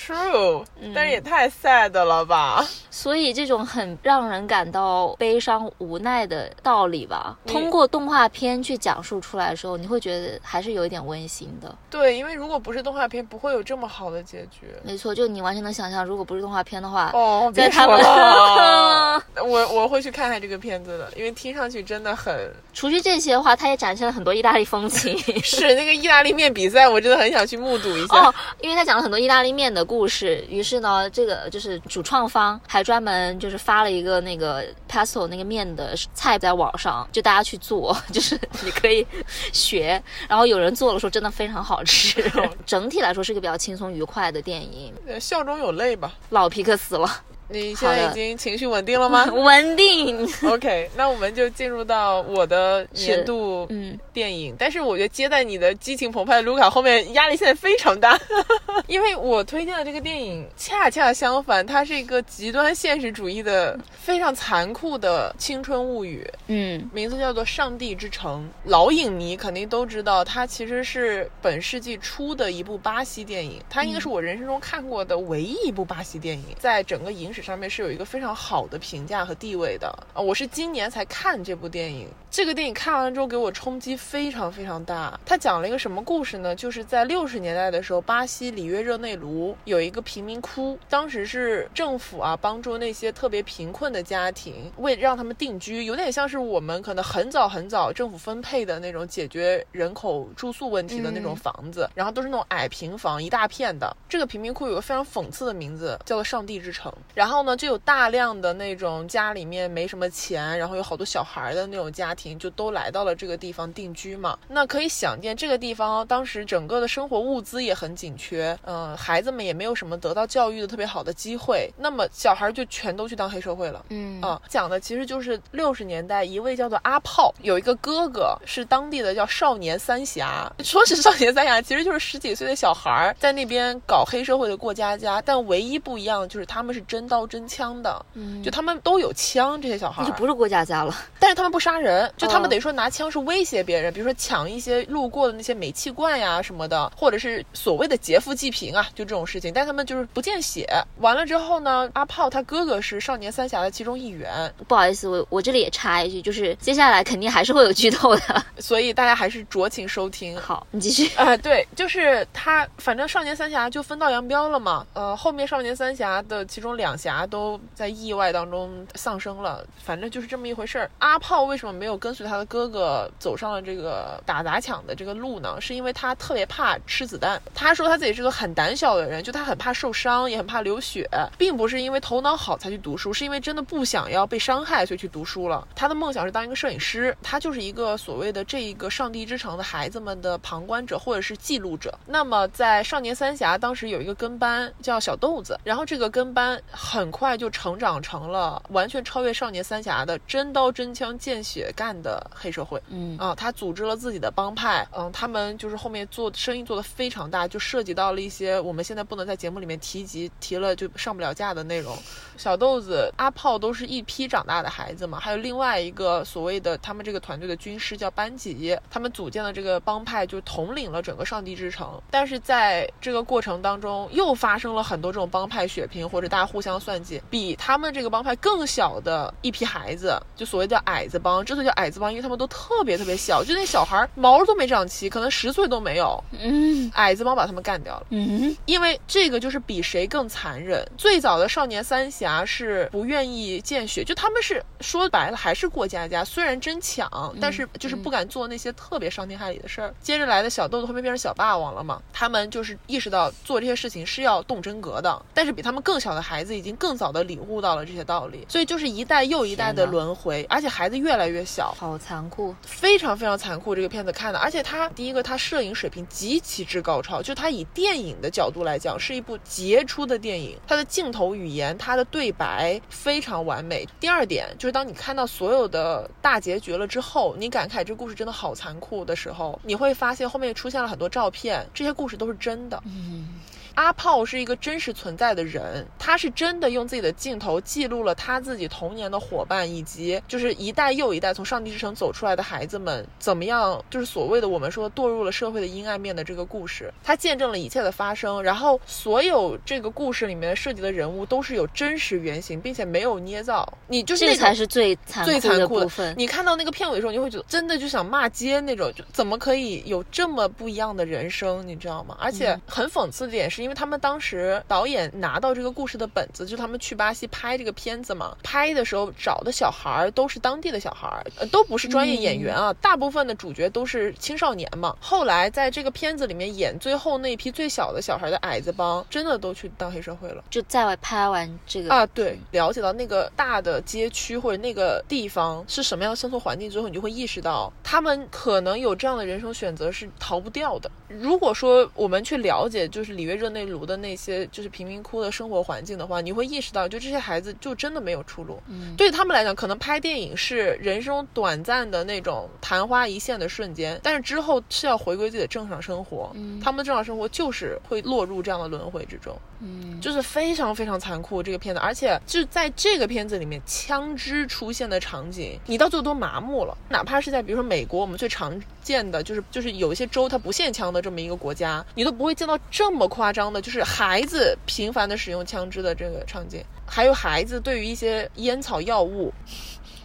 ，true，、但是也太 sad 了吧？所以这种很让人感到悲伤无奈的道理吧，通过动画片去讲述出来的时候，你会觉得还是有一点温馨的。对，因为如果不是动画片，不会有这么好的结局。没错，就你完全能想象，如果不是动画片的话，哦，别在他们说了，我我会去看看这个片子的，因为听上去真的很 除去这些的话，它也展现了很多意大利风情。是那个意大利面比赛，我真的很想去目睹一下。哦，因为他讲了很多意大利面的故事，于是呢，这个就是主创方还专门就是发了一个那个 pesto 那个面的菜在网上，就大家去做，就是你可以学。然后有人做了说真的非常好吃。整体来说是个比较轻松愉快的电影。呃笑中有泪吧？老皮克斯了，你现在已经情绪稳定了吗 稳定。？OK，那我们就进入到我的年度嗯，电影，但是我觉得接在你的激情澎湃的卢卡后面，压力现在非常大，因为我推荐的这个电影恰恰相反，它是一个极端现实主义的、非常残酷的青春物语，嗯名字叫做《上帝之城》。老影迷肯定都知道，它其实是本世纪初的一部巴西电影，它应该是我人生中看过的唯一一部巴西电影，在整个影史上面是有一个非常好的评价和地位的。啊，我是今年才看这部电影，这个电影看完之后给我冲击非常非常大。它讲了一个什么故事呢？就是在六十年代的时候，巴西里约热内卢有一个贫民窟，当时是政府啊帮助那些特别贫困的家庭，为让他们定居，有点像是我们可能很早很早政府分配的那种解决人口住宿问题的那种嗯房子，然后都是那种矮平房，一大片的。这个贫民窟有个非常讽刺的名字，叫做“上帝之城”。然后呢，就有大量的那种家里面没什么钱，然后有好多小孩的那种家庭，就都来到了这个地方定居嘛。那可以想见，这个地方当时整个的生活物资也很紧缺，嗯、孩子们也没有什么得到教育的特别好的机会，那么小孩就全都去当黑社会了。嗯啊，讲的其实就是六十年代一位叫做阿炮，有一个哥哥是当地的叫少年三峡。说是少年三峡，其实就是十几岁的小孩儿在那边搞黑社会的过家家，但唯一不一样的就是他们是真刀真枪的，嗯就他们都有枪，这些小孩就不是过家家了。但是他们不杀人，就他们哦等于说拿枪是威胁别人，比如说抢一些路过的那些煤气罐呀什么的，或者是所谓的劫富济贫啊，就这种事情。但他们就是不见血。完了之后呢，阿炮他哥哥是少年三峡的其中一员，不好意思，我我这里也插一句，就是接下来肯定还是会有剧透的。所以大家还是酌情收听。好，你继续。啊、对，就是他，反正少年三峡就分道扬镳了嘛。呃，后面少年三峡的其中两侠都在意外当中丧生了，反正就是这么一回事儿。阿炮为什么没有跟随他的哥哥走上了这个打砸抢的这个路呢？是因为他特别怕吃子弹。他说他自己是个很胆小的人，就他很怕受伤，也很怕流血，并不是因为头脑好才去读书，是因为真的不想要被伤害，所以去读书了。他的梦想是当一个摄影师，他就是一个所谓的这一个上帝之城的孩子们的旁观者或者是记录者。那么在少年三峡当时有一个跟班叫小豆子，然后这个跟班很快就成长成了完全超越少年三峡的真刀真枪见血干的黑社会。嗯啊，他组织了自己的帮派，嗯，他们就是后面做生意做得非常大，就涉及到了一些我们现在不能在节目里面提及，提了就上不了架的内容。小豆子、阿炮都是一批长大的孩子嘛，还有另外一个所谓的他们这个团队的军师叫班吉，他们组建了这个帮派，就统领了整个上帝之城。但是在这个过程当中，又发生了很多这种帮派血拼，或者大家互相算计，比他们这个帮派更小的一批孩子，就所谓叫矮子帮。之所以叫矮子帮，因为他们都特别特别小，就那小孩毛都没长齐，可能十岁都没有。嗯矮子帮把他们干掉了。嗯因为这个就是比谁更残忍。最早的少年三峡是不愿意见血，就他们是说白了还是过家家，虽然真抢，但是就是不敢做那些特别伤天害理的事儿。接着来的小豆豆后面变成小霸王了嘛，他们就是意识到做这些事情是要动真格的，但是比他们更小的孩子已经经更早的领悟到了这些道理，所以就是一代又一代的轮回，而且孩子越来越小，好残酷。非常非常残酷。这个片子看的，而且它第一个，它摄影水平极其之高超，就它以电影的角度来讲，是一部杰出的电影。它的镜头语言，它的对白非常完美。第二点就是，当你看到所有的大结局了之后，你感慨这故事真的好残酷的时候，你会发现后面出现了很多照片，这些故事都是真的。嗯，阿炮是一个真实存在的人，他是真的用自己的镜头记录了他自己童年的伙伴，以及就是一代又一代从上帝之城走出来的孩子们怎么样，就是所谓的我们说堕入了社会的阴暗面的这个故事，他见证了一切的发生，然后所有这个故事里面涉及的人物都是有真实原型，并且没有捏造，你就是这才是最残最酷残酷的的部分。你看到那个片尾的时候，你会觉得真的就想骂街那种，就怎么可以有这么不一样的人生，你知道吗？而且嗯很讽刺的点是，因为他们当时导演拿到这个故事的本子，就他们去巴西拍这个片子嘛，拍的时候找的小孩儿都是当地的小孩儿，呃，都不是专业演员啊，大部分的主角都是青少年嘛。后来在这个片子里面演最后那一批最小的小孩的矮子帮，真的都去当黑社会了。就在外拍完这个啊，对，了解到那个大的街区或者那个地方是什么样的生存环境之后，你就会意识到，他们可能有这样的人生选择是逃不掉的。如果说我们去了解就是里约热内卢的那些就是贫民窟的生活环境的话，你会意识到，就这些孩子就真的没有出路。嗯对他们来讲，可能拍电影是人生短暂的那种昙花一现的瞬间，但是之后是要回归自己的正常生活。嗯他们的正常生活就是会落入这样的轮回之中。嗯，就是非常非常残酷这个片子，而且就在这个片子里面，枪支出现的场景，你到最后都麻木了。哪怕是在比如说美国，我们最常见的就是就是有一些州它不限枪的这么一个国家，你都不会见到这么夸张的，就是孩子频繁的使用枪支的这个场景，还有孩子对于一些烟草药物。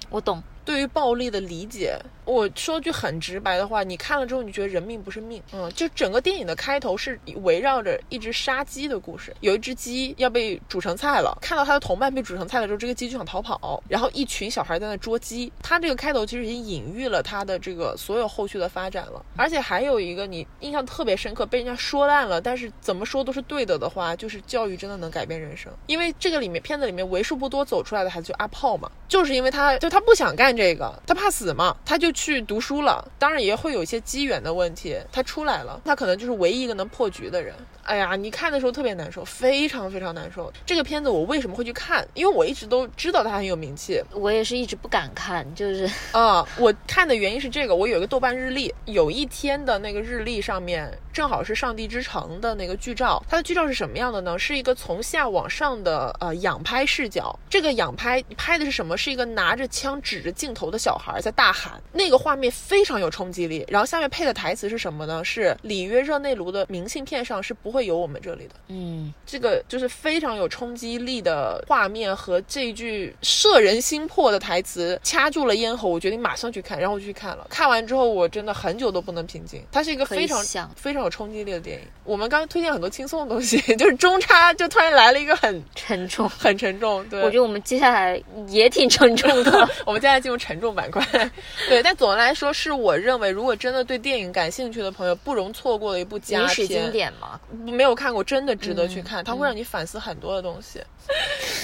我懂。对于暴力的理解，我说句很直白的话，你看了之后，你觉得人命不是命，嗯，就整个电影的开头是围绕着一只杀鸡的故事，有一只鸡要被煮成菜了，看到它的同伴被煮成菜了之后，这个鸡就想逃跑，然后一群小孩在那捉鸡，它这个开头其实已经隐喻了它的这个所有后续的发展了，而且还有一个你印象特别深刻，被人家说烂了，但是怎么说都是对的的话，就是教育真的能改变人生，因为这个里面片子里面为数不多走出来的孩子就阿炮嘛，就是因为他就他不想干这个，他怕死嘛，他就去读书了。当然也会有一些机缘的问题，他出来了，他可能就是唯一一个能破局的人。哎呀，你看的时候特别难受，非常非常难受。这个片子我为什么会去看？因为我一直都知道它很有名气我也是一直不敢看，就是啊、我看的原因是这个，我有一个豆瓣日历，有一天的那个日历上面正好是《上帝之城》的那个剧照。它的剧照是什么样的呢？是一个从下往上的呃仰拍视角。这个仰拍拍的是什么？是一个拿着枪指着镜头的小孩在大喊，那个画面非常有冲击力。然后下面配的台词是什么呢？是里约热内卢的明信片上是不会有我们这里的。嗯，这个就是非常有冲击力的画面和这句摄人心魄的台词掐住了咽喉，我决定马上去看，然后我就去看了。看完之后，我真的很久都不能平静。它是一个非常想非常有冲击力的电影。我们刚刚推荐很多轻松的东西，就是中差就突然来了一个很沉重。很沉重。对，我觉得我们接下来也挺沉重的。我们接下来进入沉重板块。对，但总的来说，是我认为如果真的对电影感兴趣的朋友，不容错过的一部佳影史经。典吗，没有看过，真的值得去看，它会让你反思很多的东西。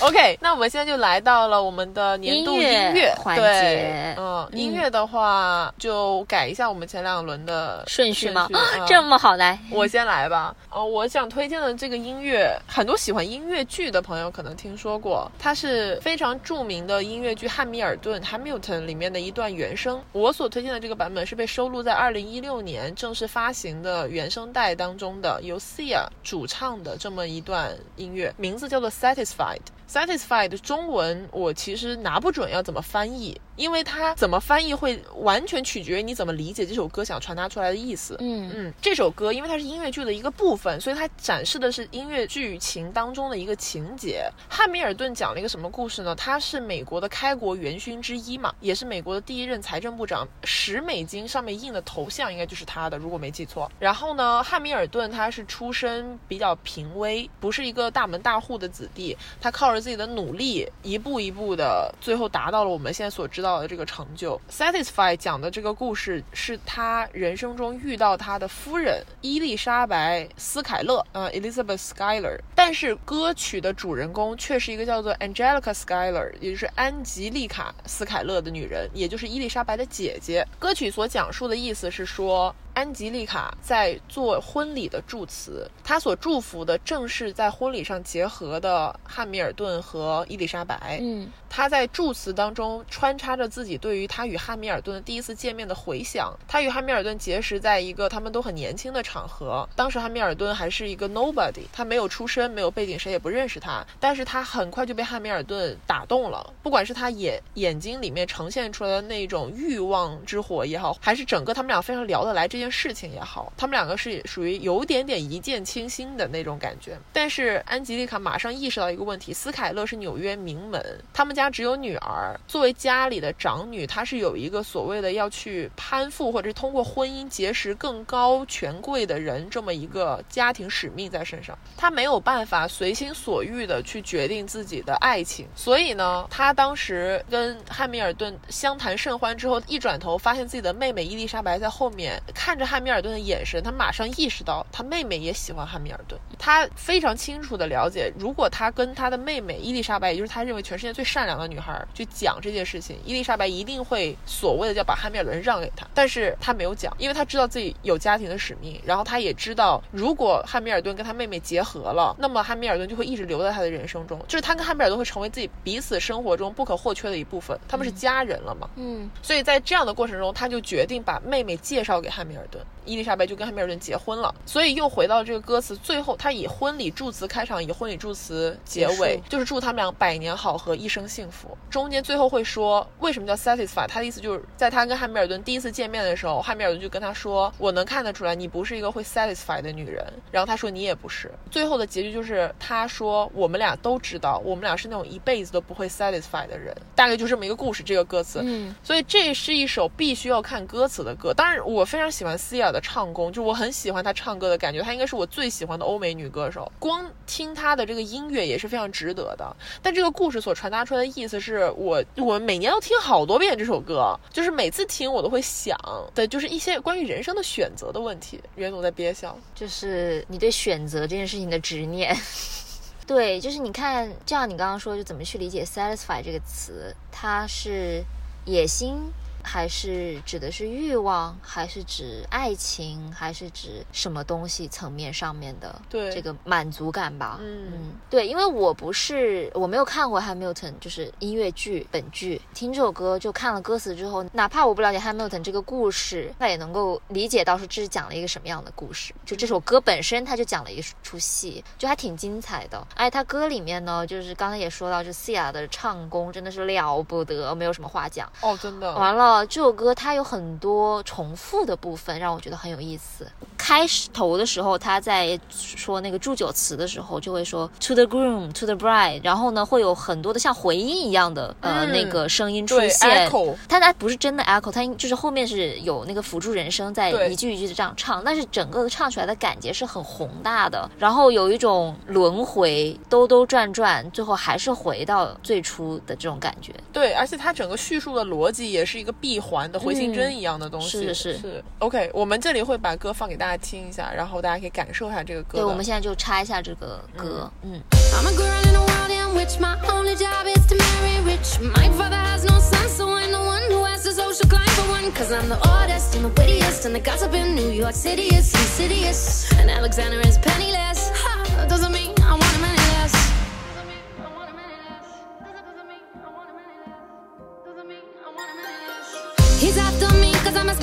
OK，那我们现在就来到了我们的年度音音乐乐环节嗯，嗯音乐的话就改一下我们前两轮的顺序吗？嗯 这么好来，我先来吧。哦，我想推荐的这个音乐，很多喜欢音乐剧的朋友可能听说过，它是非常著名的音乐剧《汉密尔顿》（Hamilton） 里面的一段原声。我所推荐的这个版本是被收录在2016年正式发行的原声带当中的，由 Sia 主唱的这么一段音乐，名字叫做《Satisfied》。Satisfied 中文我其实拿不准要怎么翻译，因为它怎么翻译会完全取决于你怎么理解这首歌想传达出来的意思。嗯嗯，这首歌因为它是音乐剧的一个部分，所以它展示的是音乐剧情当中的一个情节。汉密尔顿讲了一个什么故事呢？他是美国的开国元勋之一嘛，也是美国的第一任财政部长，十美金上面印的头像应该就是他的，如果没记错。然后呢，汉密尔顿他是出身比较平微，不是一个大门大户的子弟，他靠着自己的努力，一步一步的，最后达到了我们现在所知道的这个成就。Satisfy 讲的这个故事是他人生中遇到他的夫人伊丽莎白·斯凯勒，呃，Elizabeth Schuyler，但是歌曲的主人公却是一个叫做 Angelica Schuyler，也就是安吉丽卡·斯凯勒的女人，也就是伊丽莎白的姐姐。歌曲所讲述的意思是说。安吉丽卡在做婚礼的祝词，她所祝福的正是在婚礼上结合的汉密尔顿和伊丽莎白。嗯，她在祝词当中穿插着自己对于她与汉密尔顿第一次见面的回想。她与汉密尔顿结识在一个他们都很年轻的场合，当时汉密尔顿还是一个 nobody，他没有出身，没有背景，谁也不认识他。但是他很快就被汉密尔顿打动了，不管是他眼眼睛里面呈现出来的那种欲望之火也好，还是整个他们俩非常聊得来这件。事情也好，他们两个是属于有点点一见倾心的那种感觉。但是安吉丽卡马上意识到一个问题：斯凯勒是纽约名门，他们家只有女儿，作为家里的长女，她是有一个所谓的要去攀附，或者是通过婚姻结识更高权贵的人这么一个家庭使命在身上。她没有办法法随心所欲的去决定自己的爱情，所以呢，他当时跟汉密尔顿相谈甚欢之后，一转头发现自己的妹妹伊丽莎白在后面看。着汉密尔顿的眼神，他马上意识到他妹妹也喜欢汉密尔顿。他非常清楚的了解，如果他跟他的妹妹伊丽莎白，也就是他认为全世界最善良的女孩，去讲这件事情，伊丽莎白一定会所谓的要把汉密尔顿让给他。但是他没有讲，因为他知道自己有家庭的使命，然后他也知道，如果汉密尔顿跟他妹妹结合了，那么汉密尔顿就会一直留在他的人生中，就是他跟汉密尔顿会成为自己彼此生活中不可或缺的一部分，他们是家人了嘛？嗯，所以在这样的过程中，他就决定把妹妹介绍给汉密尔顿。伊丽莎白就跟汉密尔顿结婚了，所以又回到这个歌词，最后他以婚礼祝词开场，以婚礼祝词结尾，就是祝他们俩百年好合，一生幸福。中间最后会说为什么叫 satisfy，他的意思就是在他跟汉密尔顿第一次见面的时候，汉密尔顿就跟他说，我能看得出来你不是一个会 satisfy 的女人，然后他说你也不是。最后的结局就是他说我们俩都知道，我们俩是那种一辈子都不会 satisfy 的人，大概就这么一个故事。这个歌词，嗯，所以这是一首必须要看歌词的歌。当然，我非常喜欢 Sia。的唱功，就我很喜欢她唱歌的感觉，她应该是我最喜欢的欧美女歌手。光听她的这个音乐也是非常值得的。但这个故事所传达出来的意思是我，我每年都听好多遍这首歌，就是每次听我都会想的，就是一些关于人生的选择的问题。袁总在憋笑，就是你对选择这件事情的执念。对，就是你看，这样你刚刚说就怎么去理解 “satisfy” 这个词，它是野心。还是指的是欲望，还是指爱情，还是指什么东西层面上面的对这个满足感吧？嗯嗯，对，因为我不是我没有看过 Hamilton，就是音乐剧本剧，听这首歌就看了歌词之后，哪怕我不了解 Hamilton 这个故事，那也能够理解到是这是讲了一个什么样的故事。就这首歌本身，它就讲了一出戏，就还挺精彩的。哎，他歌里面呢，就是刚才也说到，就 Sia 的唱功真的是了不得，没有什么话讲。哦，真的，完了。这首歌它有很多重复的部分，让我觉得很有意思。开始头的时候，他在说那个祝酒词的时候，就会说 To the groom, to the bride，然后呢，会有很多的像回音一样的呃那个声音出现。它它不是真的 echo，它就是后面是有那个辅助人声在一句一句的这样唱，但是整个唱出来的感觉是很宏大的，然后有一种轮回兜兜转转，最后还是回到最初的这种感觉。对，而且它整个叙述的逻辑也是一个闭环的回形针一样的东西。是是是。OK，我们这里会把歌放给大家。听一下，然后大家可以感受一下这个歌。对，我们现在就插一下这个歌。嗯。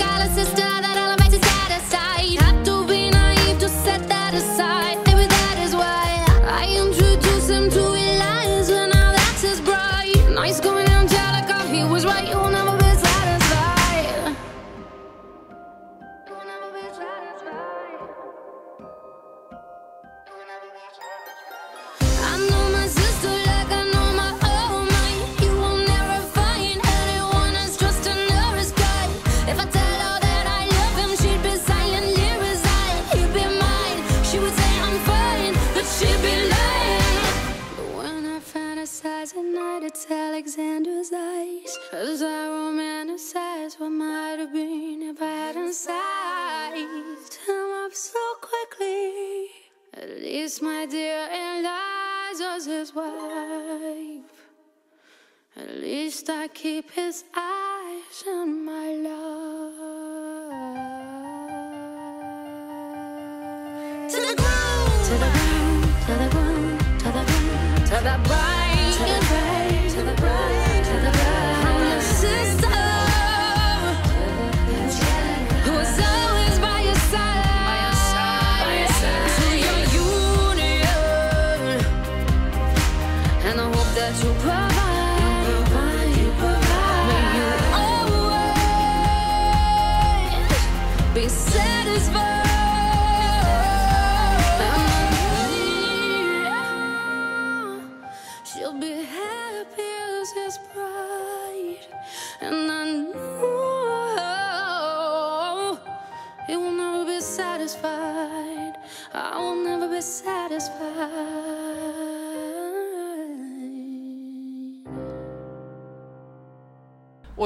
scholar sister. night, it's Alexander's eyes. As I romanticize what might have been if I hadn't sized him up so quickly. At least my dear Eliza's his wife. At least I keep his eyes on my love. To the ground, to the ground, to the ground, to the ground.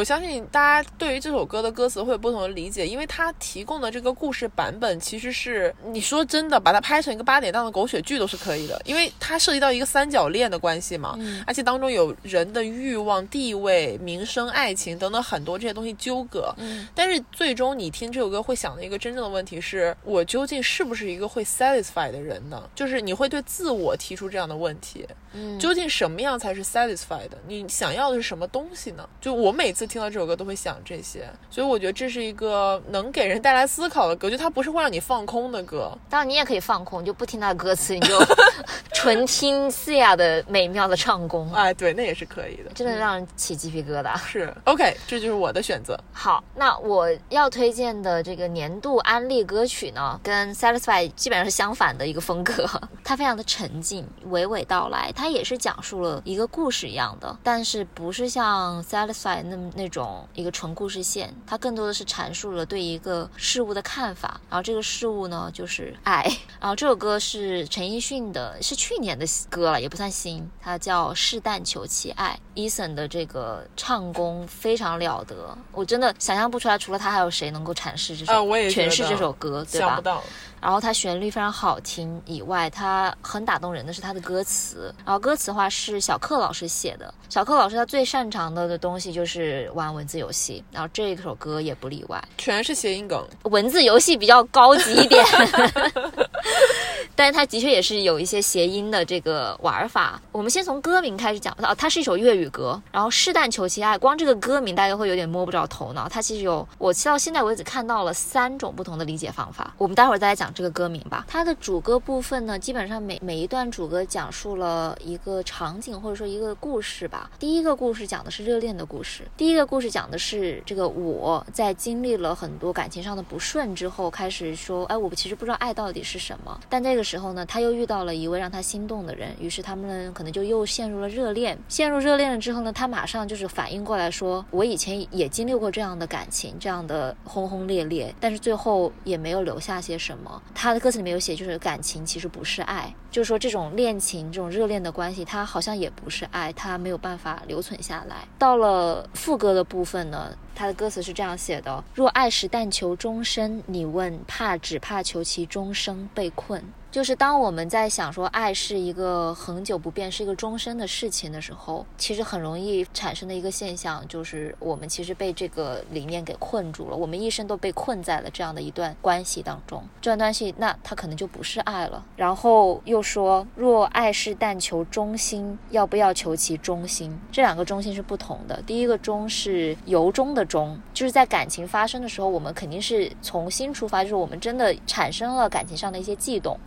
相信大家对于这首歌的歌词会有不同的理解，因为它提供的这个故事版本其实是你说真的把它拍成一个八点档的狗血剧都是可以的，因为它涉及到一个三角恋的关系嘛，而且当中有人的欲望、地位、名声、爱情等等很多这些东西纠葛。但是最终你听这首歌会想的一个真正的问题是：我究竟是不是一个会 satisfy 的人呢？就是你会对自我提出这样的问题。究竟什么样才是 satisfied 的？你想要的是什么东西呢？就我每次听到这首歌都会想这些，所以我觉得这是一个能给人带来思考的歌，就它不是会让你放空的歌。当然，你也可以放空，你就不听它的歌词，你就 纯听思雅的美妙的唱功，哎，对，那也是可以的，真的让人起鸡皮疙瘩。是 OK，这就是我的选择。好，那我要推荐的这个年度安利歌曲呢，跟 satisfied 基本上是相反的一个风格。它非常的沉静，娓娓道来，它也是讲述了一个故事一样的，但是不是像 Satisfy 那么那种一个纯故事线，它更多的是阐述了对一个事物的看法。然后这个事物呢，就是爱。然后这首歌是陈奕迅的，是去年的歌了，也不算新，它叫《试但求其爱》。Eason 的这个唱功非常了得，我真的想象不出来，除了他还有谁能够阐释这首、啊我也诠释这首歌，对吧想不？到，然后它旋律非常好听以外，它很打动人的是它的歌词。然后歌词的话是小克老师写的，小克老师他最擅长的的东西就是玩文字游戏，然后这首歌也不例外。全是谐音梗。文字游戏比较高级一点，但是它的确也是有一些谐音的这个玩法。我们先从歌名开始讲，啊，它是一首粤语歌，然后“试但求其爱”，光这个歌名大家会有点摸不着头脑。它其实有，我到现在为止看到了三种不同的理解方法。我们待会儿再来讲这个歌名吧。它的主歌部分呢，基本上每每一段主歌讲述了一个场景或者说一个故事吧。第一个故事讲的是热恋的故事，第一个故事讲的是这个我在经历了很多感情上的不顺之后，开始说，哎，我其实不知道爱到底是什么。但这个时候呢，他又遇到了一位让他心动的人，于是他们可能就又陷入了热恋。陷入热恋了之后呢，他马上就是反应过来说，我以前也经历过这样的感情，这样的轰轰烈烈，但是最后也没有留下些什么。他的歌词里面有写，就是感情其实不是爱，就是说这种恋情、这种热恋的关系，它好像也不是爱，它没有办法留存下来。到了副歌的部分呢，他的歌词是这样写的：若爱时但求终身，你问怕只怕求其终生被困。就是当我们在想说爱是一个恒久不变、是一个终身的事情的时候，其实很容易产生的一个现象，就是我们其实被这个理念给困住了，我们一生都被困在了这样的一段关系当中。这段关系，那它可能就不是爱了。然后又说，若爱是但求忠心，要不要求其忠心？这两个忠心是不同的。第一个忠是由衷的忠，就是在感情发生的时候，我们肯定是从心出发，就是我们真的产生了感情上的一些悸动。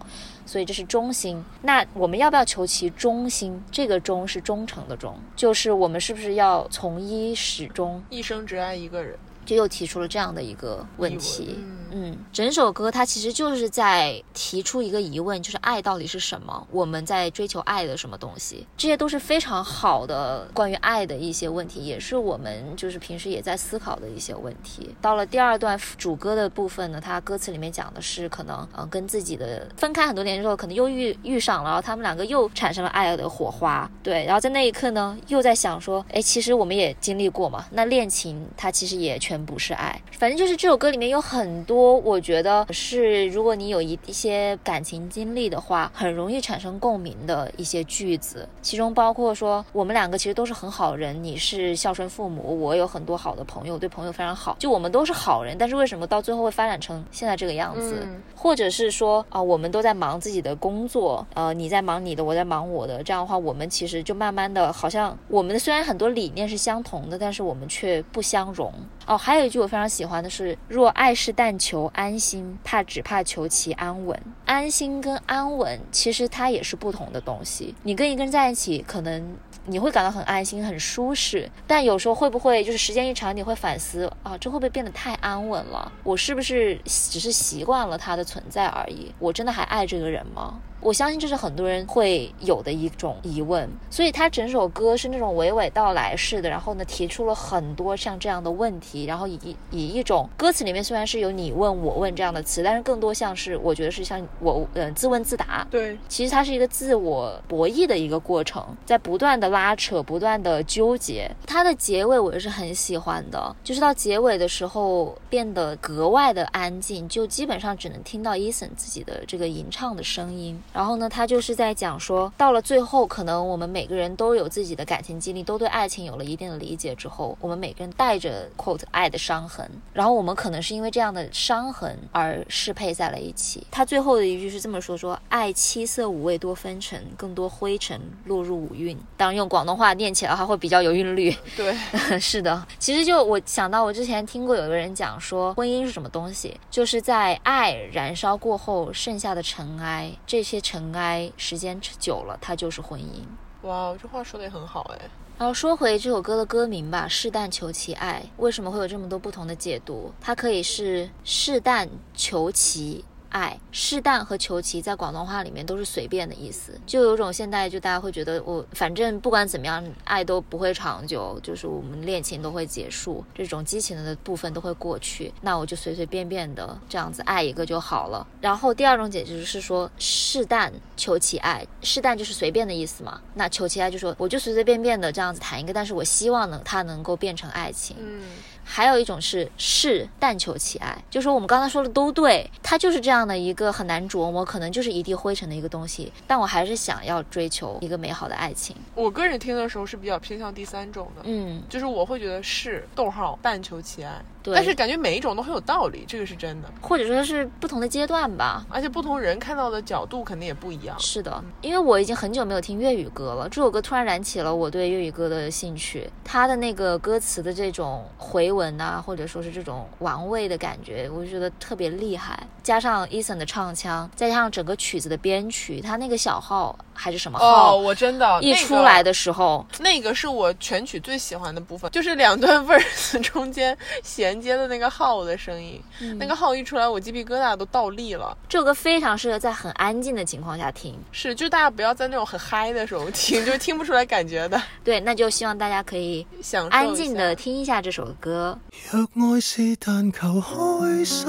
所以这是忠心。那我们要不要求其忠心？这个忠是忠诚的忠，就是我们是不是要从一始终？一生只爱一个人，就又提出了这样的一个问题。嗯嗯，整首歌它其实就是在提出一个疑问，就是爱到底是什么？我们在追求爱的什么东西？这些都是非常好的关于爱的一些问题，也是我们就是平时也在思考的一些问题。到了第二段主歌的部分呢，它歌词里面讲的是可能嗯、呃跟自己的分开很多年之后，可能又遇遇上了，然后他们两个又产生了爱的火花。对，然后在那一刻呢，又在想说，哎，其实我们也经历过嘛，那恋情它其实也全全不是爱。反正就是这首歌里面有很多，我觉得是如果你有一一些感情经历的话，很容易产生共鸣的一些句子，其中包括说我们两个其实都是很好人，你是孝顺父母，我有很多好的朋友，对朋友非常好，就我们都是好人，但是为什么到最后会发展成现在这个样子？嗯或者是说啊、我们都在忙自己的工作，呃，你在忙你的，我在忙我的，这样的话，我们其实就慢慢的，好像我们的虽然很多理念是相同的，但是我们却不相容。哦，还有一句我非常喜欢的是：若爱是但求安心，怕只怕求其安稳。安心跟安稳其实它也是不同的东西。你跟一个人在一起，可能你会感到很安心、很舒适，但有时候会不会就是时间一长，你会反思啊，这会不会变得太安稳了？我是不是只是习惯了他的存在而已？我真的还爱这个人吗？我相信这是很多人会有的一种疑问，所以他整首歌是那种娓娓道来式的，然后呢提出了很多像这样的问题，然后以以一种歌词里面虽然是有你问我问这样的词，但是更多像是我觉得是像我呃自问自答，对，其实它是一个自我博弈的一个过程，在不断的拉扯，不断的纠结。它的结尾我也是很喜欢的，就是到结尾的时候变得格外的安静，就基本上只能听到伊森自己的这个吟唱的声音。然后呢，他就是在讲说，到了最后，可能我们每个人都有自己的感情经历，都对爱情有了一定的理解之后，我们每个人带着 quote 爱的伤痕，然后我们可能是因为这样的伤痕而适配在了一起。他最后的一句是这么说：说爱七色五味多纷呈，更多灰尘落入五蕴。当然用广东话念起来的话会比较有韵律。对，是的，其实就我想到，我之前听过有一个人讲说，婚姻是什么东西，就是在爱燃烧过后剩下的尘埃，这些尘埃时间久了，它就是婚姻。哇，这话说的也很好哎。然后说回这首歌的歌名吧，“试但求其爱”，为什么会有这么多不同的解读？它可以是“试但求其爱”，“试但”和“求其”在广东话里面都是随便的意思，就有种现代就大家会觉得我反正不管怎么样，爱都不会长久，就是我们恋情都会结束，这种激情的部分都会过去，那我就随随便便的这样子爱一个就好了。然后第二种解释是说“试但求其爱”，“试但”就是随便的意思嘛，那“求其爱”就说我就随随便便的这样子谈一个，但是我希望能他能够变成爱情。嗯，还有一种是是但求其爱，就是我们刚才说的都对，它就是这样的一个很难琢磨，可能就是一地灰尘的一个东西，但我还是想要追求一个美好的爱情。我个人听的时候是比较偏向第三种的，嗯，就是我会觉得是逗号但求其爱，对。但是感觉每一种都很有道理，这个是真的。或者说是不同的阶段吧。而且不同人看到的角度肯定也不一样。是的，因为我已经很久没有听粤语歌了，这首歌突然燃起了我对粤语歌的兴趣。它的那个歌词的这种回文啊，或者说是这种玩味的感觉，我就觉得特别厉害。加上 Eason 的唱腔，再加上整个曲子的编曲，他那个小号还是什么号、哦，我真的一出来的时候，那个是我全曲最喜欢的部分，就是两段 verse 中间衔接的那个号的声音，那个号一出来，我鸡皮疙瘩都倒立了。这首歌非常适合在很安静的情况下听。是，就大家不要在那种很嗨的时候听，就听不出来感觉的，对，那就希望大家可以想安静的的。听一下这首歌。若愛是但求開心，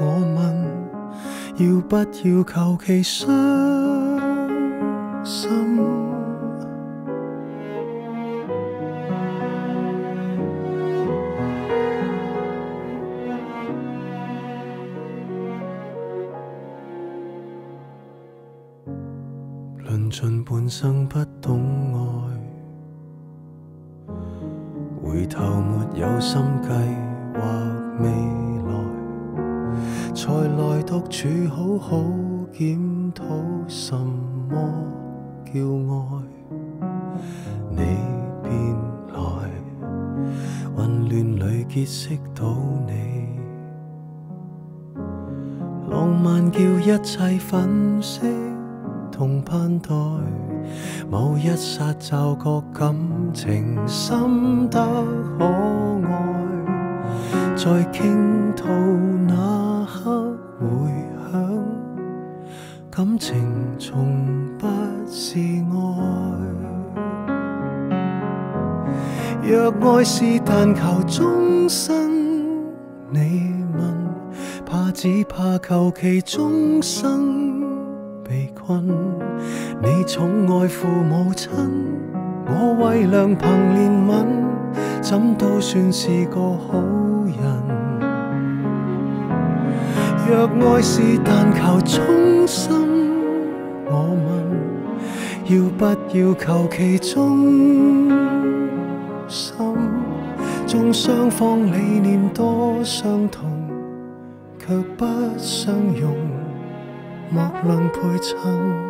我問要不要求其傷心？論盡半生不懂愛。回頭沒有心計劃未來，才來獨處好好檢討什麼叫愛。你便來，混亂裏結識到你，浪漫叫一切粉飾同盼待。某一刹就覺感情深得可愛，在傾吐那刻回，感情從不是愛。若愛是但求終身，你問，怕只怕求其終生被困。你寵愛父母親，我為良朋怜悯，怎都算是個好若爱是但求衷心，我问要不要求其中心？纵双方理念多相同，却不相容，莫論配衬。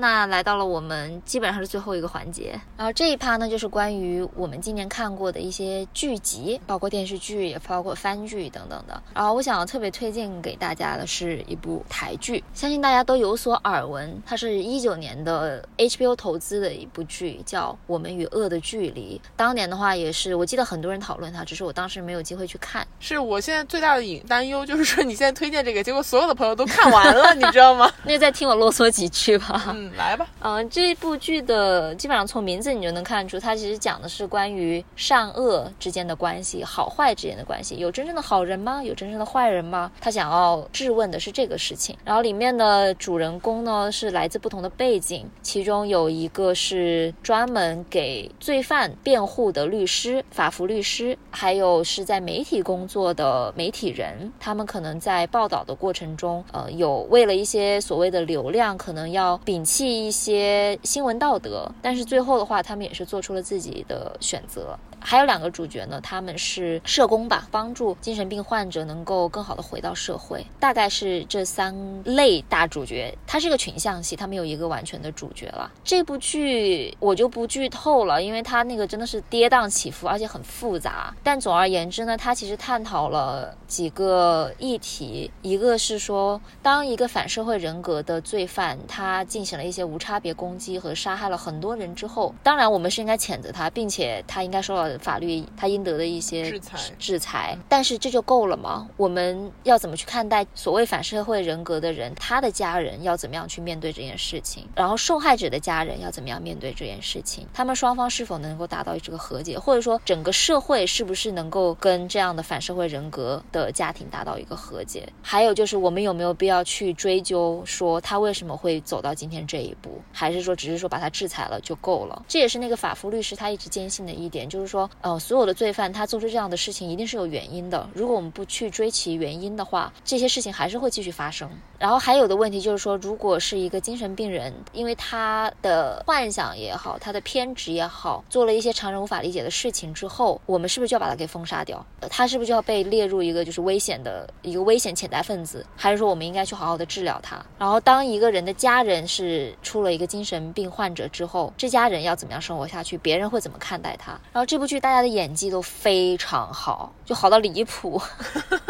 那来到了我们基本上是最后一个环节，然后这一趴呢，就是关于我们今年看过的一些剧集，包括电视剧，也包括番剧等等的。然后我想要特别推荐给大家的是一部台剧，相信大家都有所耳闻，它是一九年的 HBO 投资的一部剧，叫《我们与恶的距离》。当年的话，也是我记得很多人讨论它，只是我当时没有机会去看。是我现在最大的隐担忧，就是说你现在推荐这个，结果所有的朋友都看完了，你知道吗？那就再听我啰嗦几句吧。嗯，来吧。嗯，这部剧的基本上从名字你就能看出，它其实讲的是关于善恶之间的关系，好坏之间的关系。有真正的好人吗？有真正的坏人吗？他想要质问的是这个事情。然后里面的主人公呢是来自不同的背景，其中有一个是专门给罪犯辩护的律师，法服律师，还有是在媒体工作的媒体人，他们可能在报道的过程中，呃，有为了一些所谓的流量，可能要摒弃一些新闻道德，但是最后的话，他们也是做出了自己的选择。还有两个主角呢，他们是社工吧，帮助精神病患者能够更好的回到社会。大概是这三类大主角，它是一个群像戏，它没有一个完全的主角了。这部剧我就不剧透了，因为它那个真的是跌宕起伏，而且很复杂。但总而言之呢，它其实探讨了几个议题，一个是说，当一个反社会人格的罪犯，他进行了些无差别攻击和杀害了很多人之后，当然我们是应该谴责他，并且他应该受到法律他应得的一些制裁制裁。但是这就够了吗？我们要怎么去看待所谓反社会人格的人，他的家人要怎么样去面对这件事情？然后受害者的家人要怎么样面对这件事情？他们双方是否能够达到这个和解，或者说整个社会是不是能够跟这样的反社会人格的家庭达到一个和解？还有就是我们有没有必要去追究说他为什么会走到今天这这一步，还是说只是说把他制裁了就够了？这也是那个法夫律师他一直坚信的一点，就是说，呃，所有的罪犯他做出这样的事情一定是有原因的，如果我们不去追其原因的话，这些事情还是会继续发生。然后还有的问题就是说，如果是一个精神病人，因为他的幻想也好，他的偏执也好，做了一些常人无法理解的事情之后，我们是不是就要把他给封杀掉？呃他是不是就要被列入一个就是危险的一个危险潜在分子？还是说我们应该去好好的治疗他？然后当一个人的家人是出了一个精神病患者之后，这家人要怎么样生活下去？别人会怎么看待他？然后这部剧大家的演技都非常好，就好到离谱。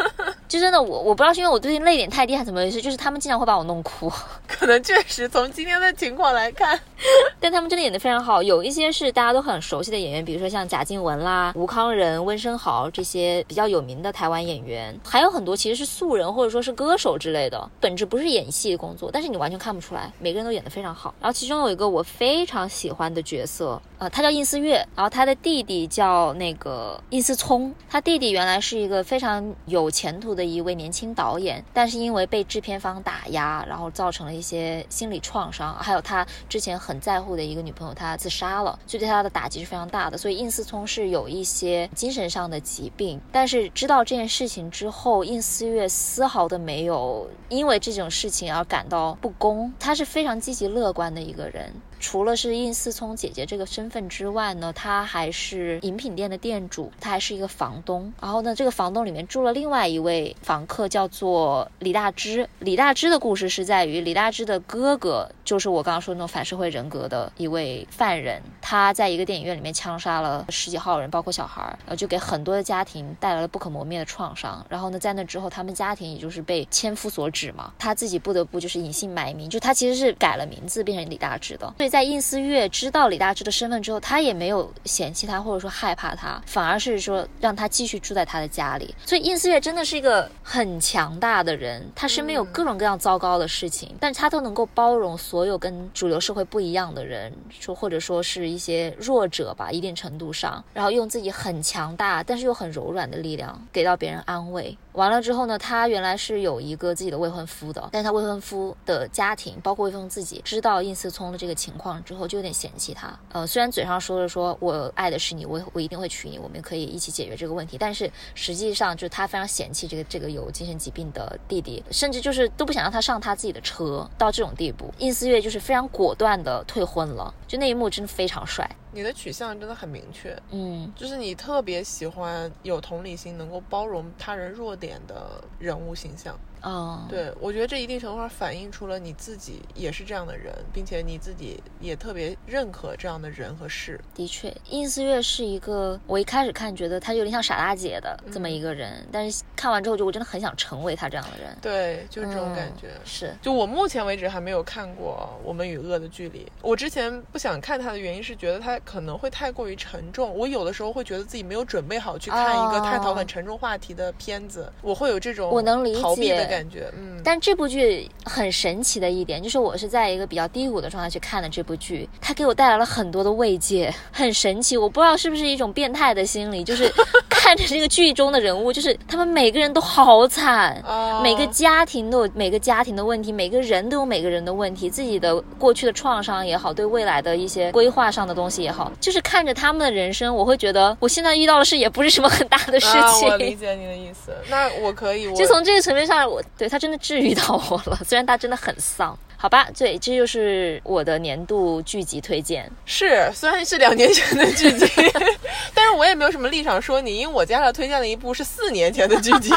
就真的我我不知道是因为我最近泪点太低还是怎么回事，就是他们经常会把我弄哭。可能确实从今天的情况来看，但他们真的演得非常好，有一些是大家都很熟悉的演员，比如说像贾静雯啦、吴康仁、温升豪这些比较有名的台湾演员，还有很多其实是素人或者说是歌手之类的，本质不是演戏工作，但是你完全看不出来，每个人都演得非常好。然后其中有一个我非常喜欢的角色，呃，他叫应思月，然后他的弟弟叫那个应思聪，他弟弟原来是一个非常有前途的一位年轻导演，但是因为被制片方打压，然后造成了一些心理创伤，还有他之前很在乎的一个女朋友他自杀了，所以对他的打击是非常大的。所以应思聪是有一些精神上的疾病，但是知道这件事情之后，应思月丝毫的没有因为这种事情而感到不公，他是非常积极乐观的一个人。除了是应思聪姐姐这个身份之外呢，她还是饮品店的店主，她还是一个房东。然后呢，这个房东里面住了另外一位房客，叫做李大芝。李大芝的故事是在于李大芝的哥哥，就是我刚刚说那种反社会人格的一位犯人，他在一个电影院里面枪杀了十几号人，包括小孩，然后就给很多的家庭带来了不可磨灭的创伤。然后呢，在那之后，他们家庭也就是被千夫所指嘛，他自己不得不就是隐姓埋名，就他其实是改了名字变成李大芝的。所以在应思月知道李大志的身份之后，他也没有嫌弃他或者说害怕他，反而是说让他继续住在他的家里。所以应思月真的是一个很强大的人，他身边有各种各样糟糕的事情，但是他都能够包容所有跟主流社会不一样的人，说或者说是一些弱者吧，一定程度上，然后用自己很强大但是又很柔软的力量给到别人安慰。完了之后呢，他原来是有一个自己的未婚夫的，但是他未婚夫的家庭，包括未婚夫自己，知道应思聪的这个情况之后，就有点嫌弃他。呃，虽然嘴上说着说我爱的是你，我我一定会娶你，我们可以一起解决这个问题，但是实际上就是他非常嫌弃这个这个有精神疾病的弟弟，甚至就是都不想让他上他自己的车，到这种地步。应思月就是非常果断的退婚了，就那一幕真的非常帅。你的取向真的很明确，嗯，就是你特别喜欢有同理心、能够包容他人弱点的人物形象。哦，对，我觉得这一定程度上反映出了你自己也是这样的人，并且你自己也特别认可这样的人和事。的确，印思月是一个我一开始看觉得她有点像傻大姐的这么一个人，但是看完之后就我真的很想成为她这样的人。对，就是这种感觉。嗯是，就我目前为止还没有看过《我们与恶的距离》。我之前不想看他的原因是觉得他可能会太过于沉重。我有的时候会觉得自己没有准备好去看一个哦探讨很沉重话题的片子，我会有这种我能理解感觉。嗯，但这部剧很神奇的一点，就是我是在一个比较低谷的状态去看的这部剧，它给我带来了很多的慰藉，很神奇。我不知道是不是一种变态的心理，就是 看着这个剧中的人物，就是他们每个人都好惨，哦每个家庭都有每个家庭的问题，每个人都有每个人的问题，自己的过去的创伤也好，对未来的一些规划上的东西也好，就是看着他们的人生，我会觉得我现在遇到的事也不是什么很大的事啊，情。我理解你的意思。那我可以，我就从这个层面上，我对他真的治愈到我了。虽然他真的很丧，好吧，对，这就是我的年度剧集推荐。是，虽然是两年前的剧集，但是我也没有什么立场说你，因为我接下来推荐的一部是四年前的剧集。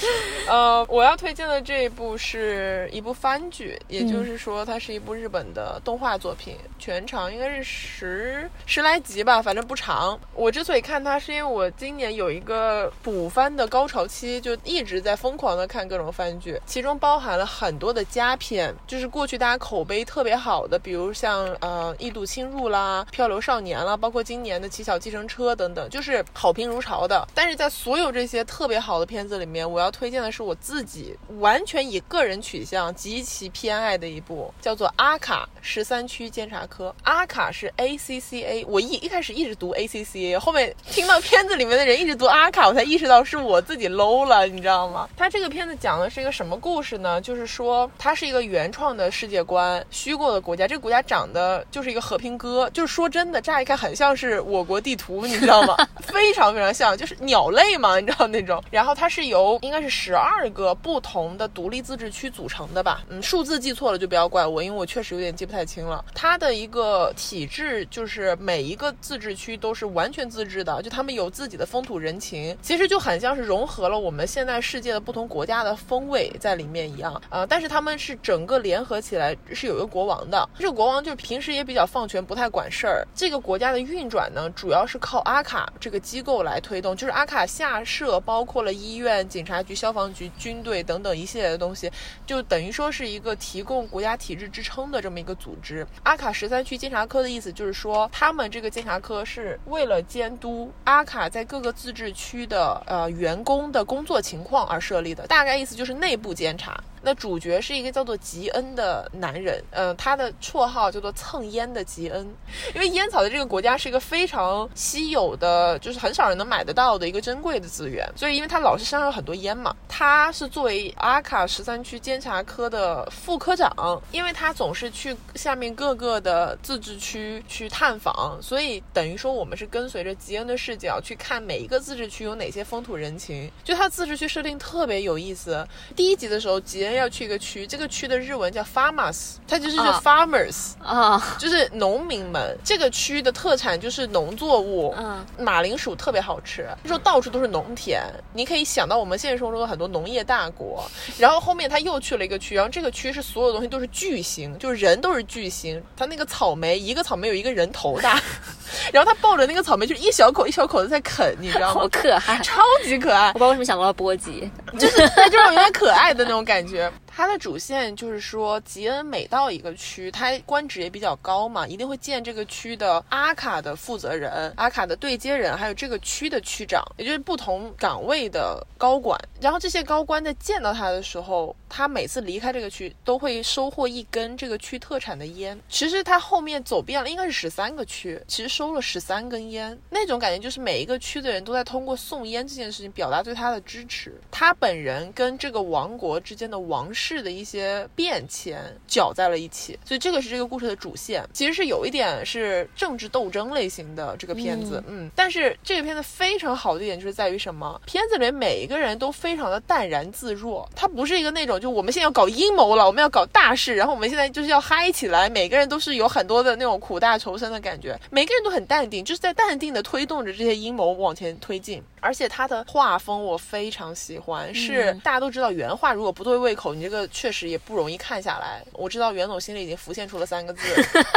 呃，我要推荐的这一部是一部番剧，也就是说，它是一部日本的动画作品，全长应该是十十来集吧，反正不长。我之所以看它，是因为我今年有一个补番的高潮期，就一直在疯狂的看各种番剧，其中包含了很多的佳片，就是过去大家口碑特别好的，比如像呃《异度侵入》啦，《漂流少年》啦，包括今年的《奇小计程车》等等，就是好评如潮的。但是在所有这些特别好的片子里面，我要要推荐的是我自己完全以个人取向极其偏爱的一部，叫做《阿卡十三区监察科》。阿卡是 A C C A，我一一开始一直读 A C C A，后面听到片子里面的人一直读阿卡，我才意识到是我自己 low 了，你知道吗？它这个片子讲的是一个什么故事呢？就是说它是一个原创的世界观，虚构的国家。这个国家长得就是一个和平鸽，就是说真的，乍一看很像是我国地图，你知道吗？非常非常像，就是鸟类嘛，你知道那种。然后它是由应该是十二个不同的独立自治区组成的吧？嗯，数字记错了就不要怪我，因为我确实有点记不太清了。它的一个体制就是每一个自治区都是完全自治的，就他们有自己的风土人情，其实就很像是融合了我们现在世界的不同国家的风味在里面一样。呃，但是他们是整个联合起来是有一个国王的，这个国王就是平时也比较放权，不太管事儿。这个国家的运转呢，主要是靠阿卡这个机构来推动，就是阿卡下设包括了医院、警察局、消防局、军队等等一系列的东西，就等于说是一个提供国家体制支撑的这么一个组织。阿卡十三区监察科的意思就是说，他们这个监察科是为了监督阿卡在各个自治区的呃员工的工作情况而设立的，大概意思就是内部监察。那主角是一个叫做吉恩的男人，呃，他的绰号叫做蹭烟的吉恩，因为烟草在这个国家是一个非常稀有的，就是很少人能买得到的一个珍贵的资源，所以因为他老是身上有很多烟嘛，他是作为阿卡十三区监察科的副科长，因为他总是去下面各个的自治区去探访，所以等于说我们是跟随着吉恩的视角去看每一个自治区有哪些风土人情，就他自治区设定特别有意思。第一集的时候，吉恩要去一个区，这个区的日文叫 farmers，它就是啊 farmers，、啊，就是农民们。这个区的特产就是农作物，嗯，马铃薯特别好吃，就说到处都是农田，你可以想到我们现实生活中的很多农业大国。然后后面他又去了一个区，然后这个区是所有东西都是巨星，就是人都是巨星。他那个草莓，一个草莓有一个人头大，然后他抱着那个草莓，就是一小口一小口的在啃，你知道吗好？可爱。超级可爱我不知，道为什么想到了波吉，就是对这种有点可爱的那种感觉。Yep. 它的主线就是说，吉恩每到一个区，他官职也比较高嘛，一定会见这个区的阿卡的负责人、阿卡的对接人，还有这个区的区长，也就是不同岗位的高管。然后这些高官在见到他的时候，他每次离开这个区都会收获一根这个区特产的烟。其实他后面走遍了，应该是十三个区，其实收了十三根烟，那种感觉就是每一个区的人都在通过送烟这件事情表达对他的支持。他本人跟这个王国之间的王室的一些变迁搅在了一起，所以这个是这个故事的主线。其实是有一点是政治斗争类型的这个片子，嗯，但是这个片子非常好的一点就是在于什么？片子里面每一个人都非常的淡然自若，它不是一个那种就我们现在要搞阴谋了，我们要搞大事，然后我们现在就是要嗨起来，每个人都是有很多的那种苦大仇深的感觉，每个人都很淡定，就是在淡定的推动着这些阴谋往前推进。而且它的画风我非常喜欢，是大家都知道原画如果不对胃口，你这个确实也不容易看下来。我知道袁总心里已经浮现出了三个字，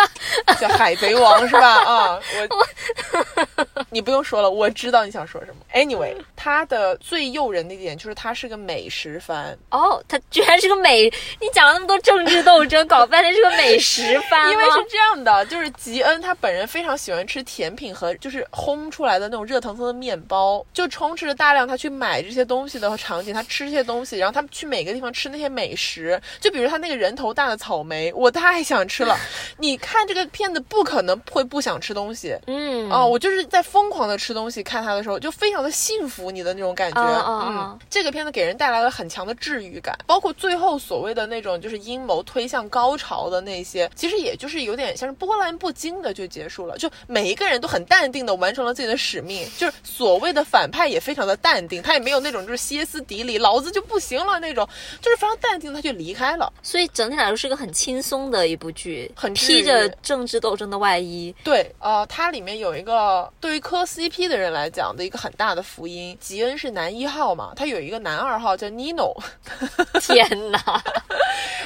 叫《海贼王》是吧？啊，我 你不用说了，我知道你想说什么。Anyway，它的最诱人的一点就是它是个美食番，哦，它居然是个美，你讲了那么多政治斗争，搞半天是个美食番，因为是这样的，就是吉恩他本人非常喜欢吃甜品和就是烘出来的那种热腾腾的面包，就充斥着大量他去买这些东西的场景，他吃这些东西，然后他们去每个地方吃那些美食，就比如他那个人头大的草莓，我太想吃了。你看这个片子不可能会不想吃东西。嗯哦，我就是在疯狂的吃东西，看他的时候就非常的幸福，你的那种感觉。嗯，这个片子给人带来了很强的治愈感，包括最后所谓的那种就是阴谋推向高潮的那些，其实也就是有点像是波澜不惊的就结束了，就每一个人都很淡定的完成了自己的使命，就是所谓的反派也非常的淡定，他也没有那种就是歇斯底里，老子就不行了那种，就是非常淡定他就离开了。所以整体来说是个很轻松的一部剧，很披着政治斗争的外衣。对，呃，它里面有一个对于磕 CP 的人来讲的一个很大的福音，吉恩是男一号嘛，他有一个男二号叫 Nino，天哪！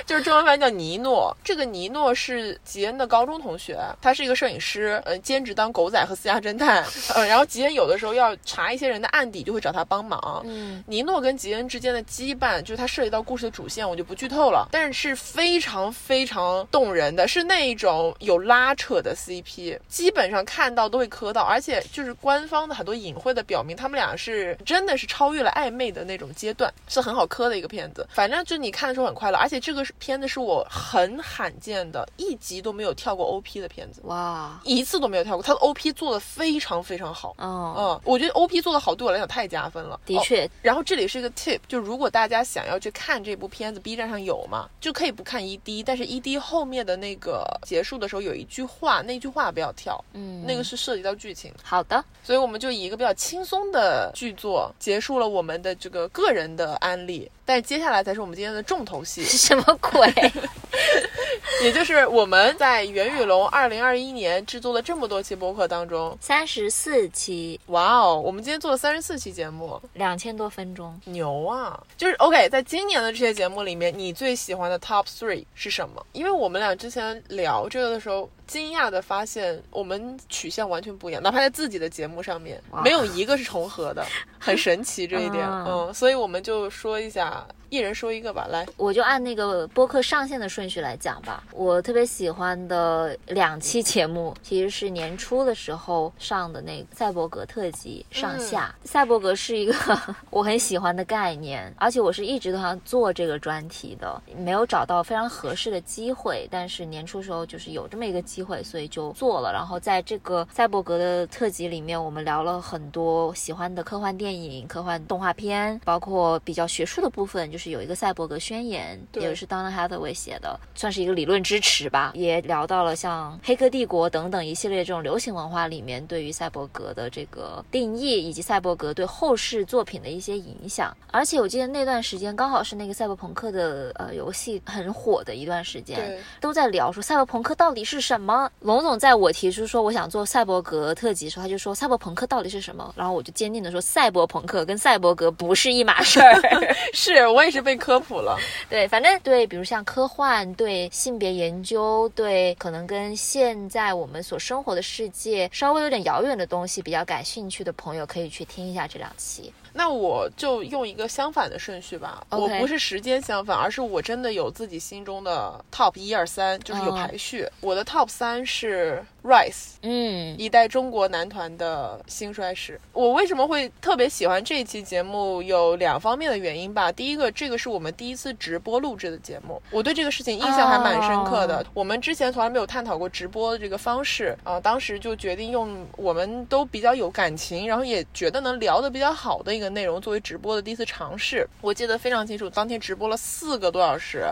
就是中文翻译叫尼诺。这个尼诺是吉恩的高中同学，他是一个摄影师，呃，兼职当狗仔和私家侦探，呃，然后吉恩有的时候要查一些人的案底，就会找他帮忙。嗯，尼诺跟吉恩之间的羁绊，就是它涉及到故事的主线，我就不剧透了，但是是非常非常动人的，是那一种有拉扯的 CP，基本上看到都会磕到，而且就是官方的很多隐晦的表明，他们俩是真的是超越了暧昧的那种阶段，是很好磕的一个片子。反正就你看的时候很快乐，而且这个片子是我很罕见的一集都没有跳过 OP 的片子，哇，一次都没有跳过，他的 OP 做的非常非常好。哦，嗯，我觉得 OP 做的好对我来讲太加分了。哦的确，然后这里是一个 tip，就如果大家想要去看这部片子，B 站上有嘛，就可以不看 ED，但是 ED 后面的那个结束的时候有一句话，那句话不要跳，嗯，那个是涉及到剧情，好的，所以我们就以一个比较轻松的剧作结束了我们的这个个人的案例，但是接下来才是我们今天的重头戏，什么鬼？也就是我们在袁宇龙二零二一年制作了这么多期播客当中，三十四期，哇哦，我们今天做了三十四期节目，两千多分钟。牛啊！就是 OK，在今年的这些节目里面，你最喜欢的 Top Three 是什么？因为我们俩之前聊这个的时候，惊讶的发现我们取向完全不一样，哪怕在自己的节目上面，没有一个是重合的，很神奇这一点。嗯嗯，所以我们就说一下，一人说一个吧，来。我就按那个播客上线的顺序来讲吧。我特别喜欢的两期节目，其实是年初的时候上的那个赛博格特辑上下。赛博格是一个 我很喜欢的概念，而且我是一直都想做这个专题的，没有找到非常合适的机会。但是年初时候就是有这么一个机会，所以就做了。然后在这个赛博格的特辑里面，我们聊了很多喜欢的科幻电影、科幻动画片，包括比较学术的部分，就是有一个赛博格宣言，对也是 Donna Hathaway 写的，算是一个理论支持吧。也聊到了像《黑客帝国》等等一系列这种流行文化里面对于赛博格的这个定义，以及赛博格对后世作品的一些影响。而且我记得那段时间刚好是那个赛博朋克的呃游戏很火的一段时间，对，都在聊说赛博朋克到底是什么。龙总在我提出说我想做赛博格特辑的时候，他就说赛博朋克到底是什么，然后我就坚定的说赛博朋克跟赛博格不是一码事儿。是我也是被科普了。对，反正对，比如像科幻、对性别研究、对可能跟现在我们所生活的世界稍微有点遥远的东西比较感兴趣的朋友，可以去听一下这两期。那我就用一个相反的顺序吧。我不是时间相反，而是我真的有自己心中的 top 一二三，就是有哦排序。我的 top 三是 Rise。嗯一代中国男团的兴衰史。我为什么会特别喜欢这一期节目？有两方面的原因吧。第一个，这个是我们第一次直播录制的节目，我对这个事情印象还蛮深刻的。哦我们之前从来没有探讨过直播的这个方式啊、当时就决定用我们都比较有感情，然后也觉得能聊得比较好的一个内容作为直播的第一次尝试。我记得非常清楚，当天直播了四个多小时，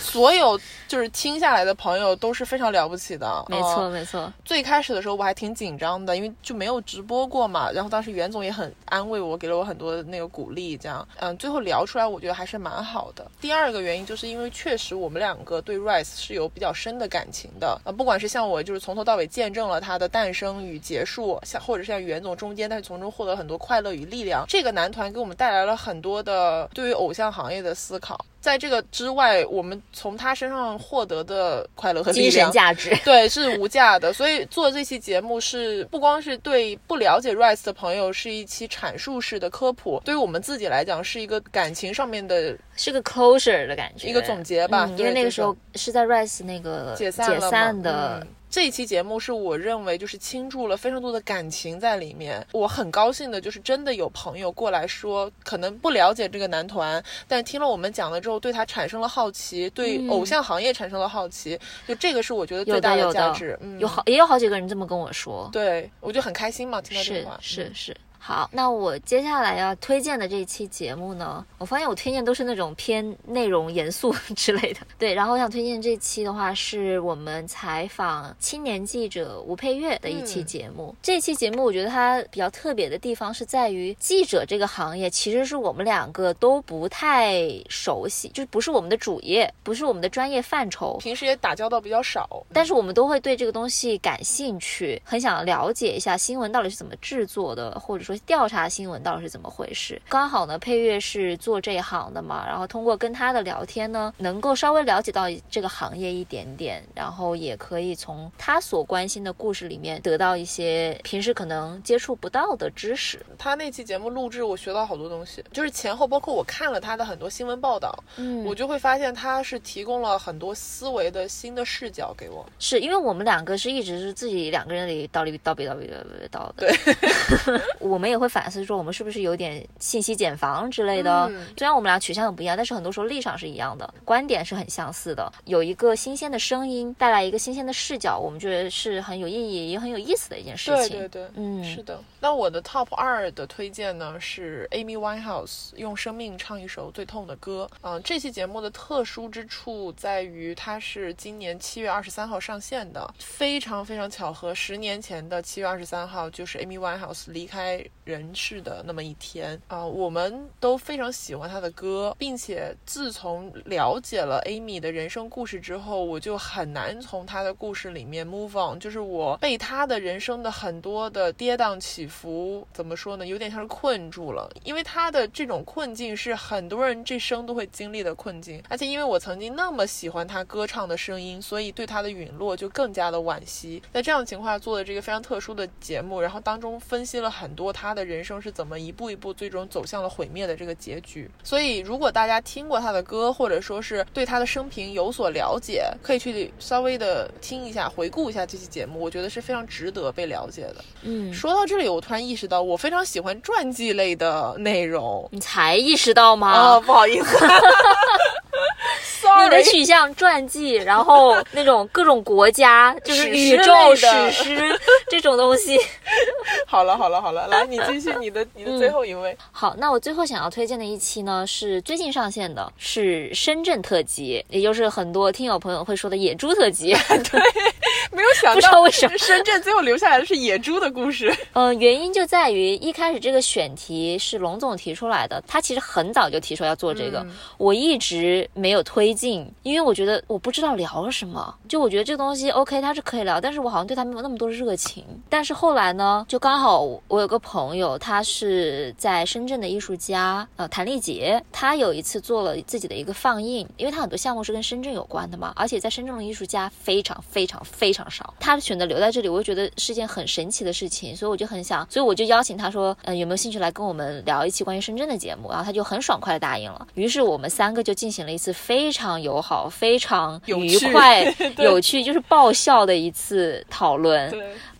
所有就是听下来的朋友都是非常了不起的。没错呃没错，最开始的时候我还挺紧张的，因为就没有直播过嘛。然后当时袁总也很安慰我，给了我很多那个鼓励，这样，嗯，最后聊出来我觉得还是蛮好的。第二个原因就是因为确实我们两个对 Rise 是有比较深的感情的，啊，不管是像我就是从头到尾见证了它的诞生与结束，像或者是像袁总中间，但是从中获得很多快乐与力量。这个男团给我们带来了很多的对于偶像行业的思考。在这个之外，我们从他身上获得的快乐和精神，价值。对，是无价的。所以做这期节目是不光是对不了解 Rice 的朋友是一期阐述式的科普，对于我们自己来讲是一个感情上面的是个 closure 的感觉，一个总结吧。嗯因为那个时候是在 Rice 那个解散的嗯这一期节目是我认为就是倾注了非常多的感情在里面，我很高兴的就是真的有朋友过来说，可能不了解这个男团，但听了我们讲了之后，对他产生了好奇，对嗯偶像行业产生了好奇，就这个是我觉得最大的有的价值。嗯，有好也有好几个人这么跟我说，对我就很开心嘛，听到这是个话，是是是。好，那我接下来要推荐的这一期节目呢，我发现我推荐都是那种偏内容严肃 之类的。对，然后我想推荐这期的话，是我们采访青年记者吴佩月的一期嗯节目。这期节目我觉得它比较特别的地方是在于，记者这个行业其实是我们两个都不太熟悉，就是不是我们的主业，不是我们的专业范畴。平时也打交道比较少，但是我们都会对这个东西感兴趣，很想了解一下新闻到底是怎么制作的，或者说调查新闻到底是怎么回事。刚好呢，配乐是做这一行的嘛，然后通过跟他的聊天呢，能够稍微了解到这个行业一点点，然后也可以从他所关心的故事里面得到一些平时可能接触不到的知识。他那期节目录制，我学到好多东西，就是前后包括我看了他的很多新闻报道，嗯我就会发现他是提供了很多思维的新的视角给我。是因为我们两个是一直是自己两个人里叨里叨逼叨逼叨叨的，对，我们也会反思说我们是不是有点信息茧房之类的。嗯虽然我们俩取向很不一样，但是很多时候立场是一样的，观点是很相似的。有一个新鲜的声音带来一个新鲜的视角，我们觉得是很有意义也很有意思的一件事情。对对对，嗯是的。那我的 top 二的推荐呢是 Amy Winehouse 用生命唱一首最痛的歌。嗯、这期节目的特殊之处在于它是今年七月二十三号上线的，非常非常巧合，十年前的七月二十三号就是 Amy Winehouse 离开人世的那么一天。啊、我们都非常喜欢他的歌，并且自从了解了 Amy 的人生故事之后，我就很难从他的故事里面 move on，就是我被他的人生的很多的跌宕起伏，怎么说呢，有点像是困住了，因为他的这种困境是很多人这生都会经历的困境，而且因为我曾经那么喜欢他歌唱的声音，所以对他的陨落就更加的惋惜。在这样的情况下做的这个非常特殊的节目，然后当中分析了很多她的人生是怎么一步一步最终走向了毁灭的这个结局。所以如果大家听过他的歌，或者说是对他的生平有所了解，可以去稍微的听一下、回顾一下这期节目，我觉得是非常值得被了解的。嗯，说到这里，我突然意识到，我非常喜欢传记类的内容。你才意识到吗？啊，不好意思 你的。取向传记，然后那种各种国家，就是宇宙史诗这种东西。好了好了好了，来你继续你的你的最后一位。好，那我最后想要推荐的一期呢，是最近上线的，是深圳特辑，也就是很多听友朋友会说的野猪特辑。对没有想不知道到为什么深圳最后留下来的是野猪的故事。嗯、原因就在于一开始这个选题是龙总提出来的，他其实很早就提出要做这个，嗯我一直没有推进，因为我觉得我不知道聊什么。就我觉得这个东西 OK，它是可以聊，但是我好像对他没有那么多热情。但是后来呢，就刚好我有个朋友，他是在深圳的艺术家，呃，谭丽杰，他有一次做了自己的一个放映，因为他很多项目是跟深圳有关的嘛，而且在深圳的艺术家非常非常非常常少。他选择留在这里，我就觉得是件很神奇的事情，所以我就很想，所以我就邀请他说，嗯、有没有兴趣来跟我们聊一期关于深圳的节目？然后他就很爽快的答应了。于是我们三个就进行了一次非常友好、非常愉有趣快、有趣，就是爆笑的一次讨论。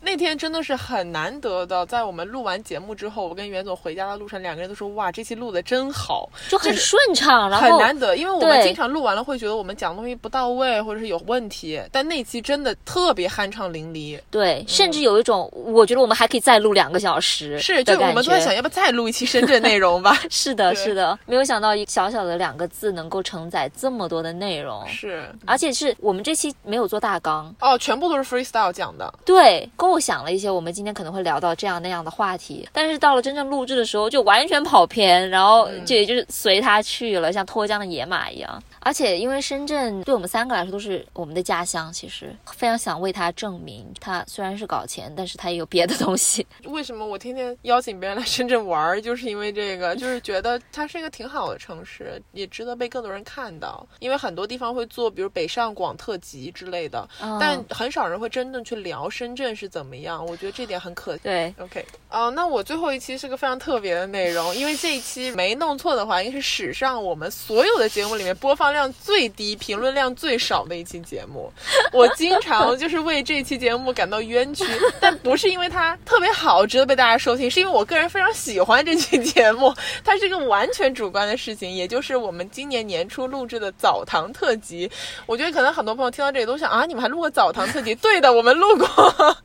对，那天真的是很难得的，在我们录完节目之后，我跟袁总回家的路上，两个人都说哇，这期录的真好，就很顺畅，然很难得。因为我们经常录完了会觉得我们讲的东西不到位，或者是有问题，但那期真的特别酣畅淋漓。对，甚至有一种，我觉得我们还可以再录两个小时是，就我们都在想要不要再录一期深圳内容吧。是的，是的，没有想到一小小的两个字能够承载这么多的内容，是而且是我们这期没有做大纲，哦，全部都是 freestyle 讲的。对，构想了一些我们今天可能会聊到这样那样的话题，但是到了真正录制的时候就完全跑偏，然后嗯就也就是随他去了，像脱缰的野马一样。而且因为深圳对我们三个来说都是我们的家乡，其实非常想为他证明，他虽然是搞钱，但是他也有别的东西。为什么我天天邀请别人来深圳玩儿，就是因为这个，就是觉得它是一个挺好的城市，也值得被更多人看到。因为很多地方会做，比如北上广特辑之类的，嗯但很少人会真正去聊深圳是怎么样。我觉得这点很可惜。对，OK，啊、那我最后一期是个非常特别的内容，因为这一期没弄错的话，应该是史上我们所有的节目里面播放量最低、评论量最少的一期节目。我经常就是为这期节目感到冤屈，但不是因为它特别好，值得被大家收听，是因为我个人非常喜欢这期节目。它是一个完全主观的事情，也就是我们今年年初录制的澡堂特辑。我觉得可能很多朋友听到这里都想啊，你们还录过澡堂特辑？对的，我们录过。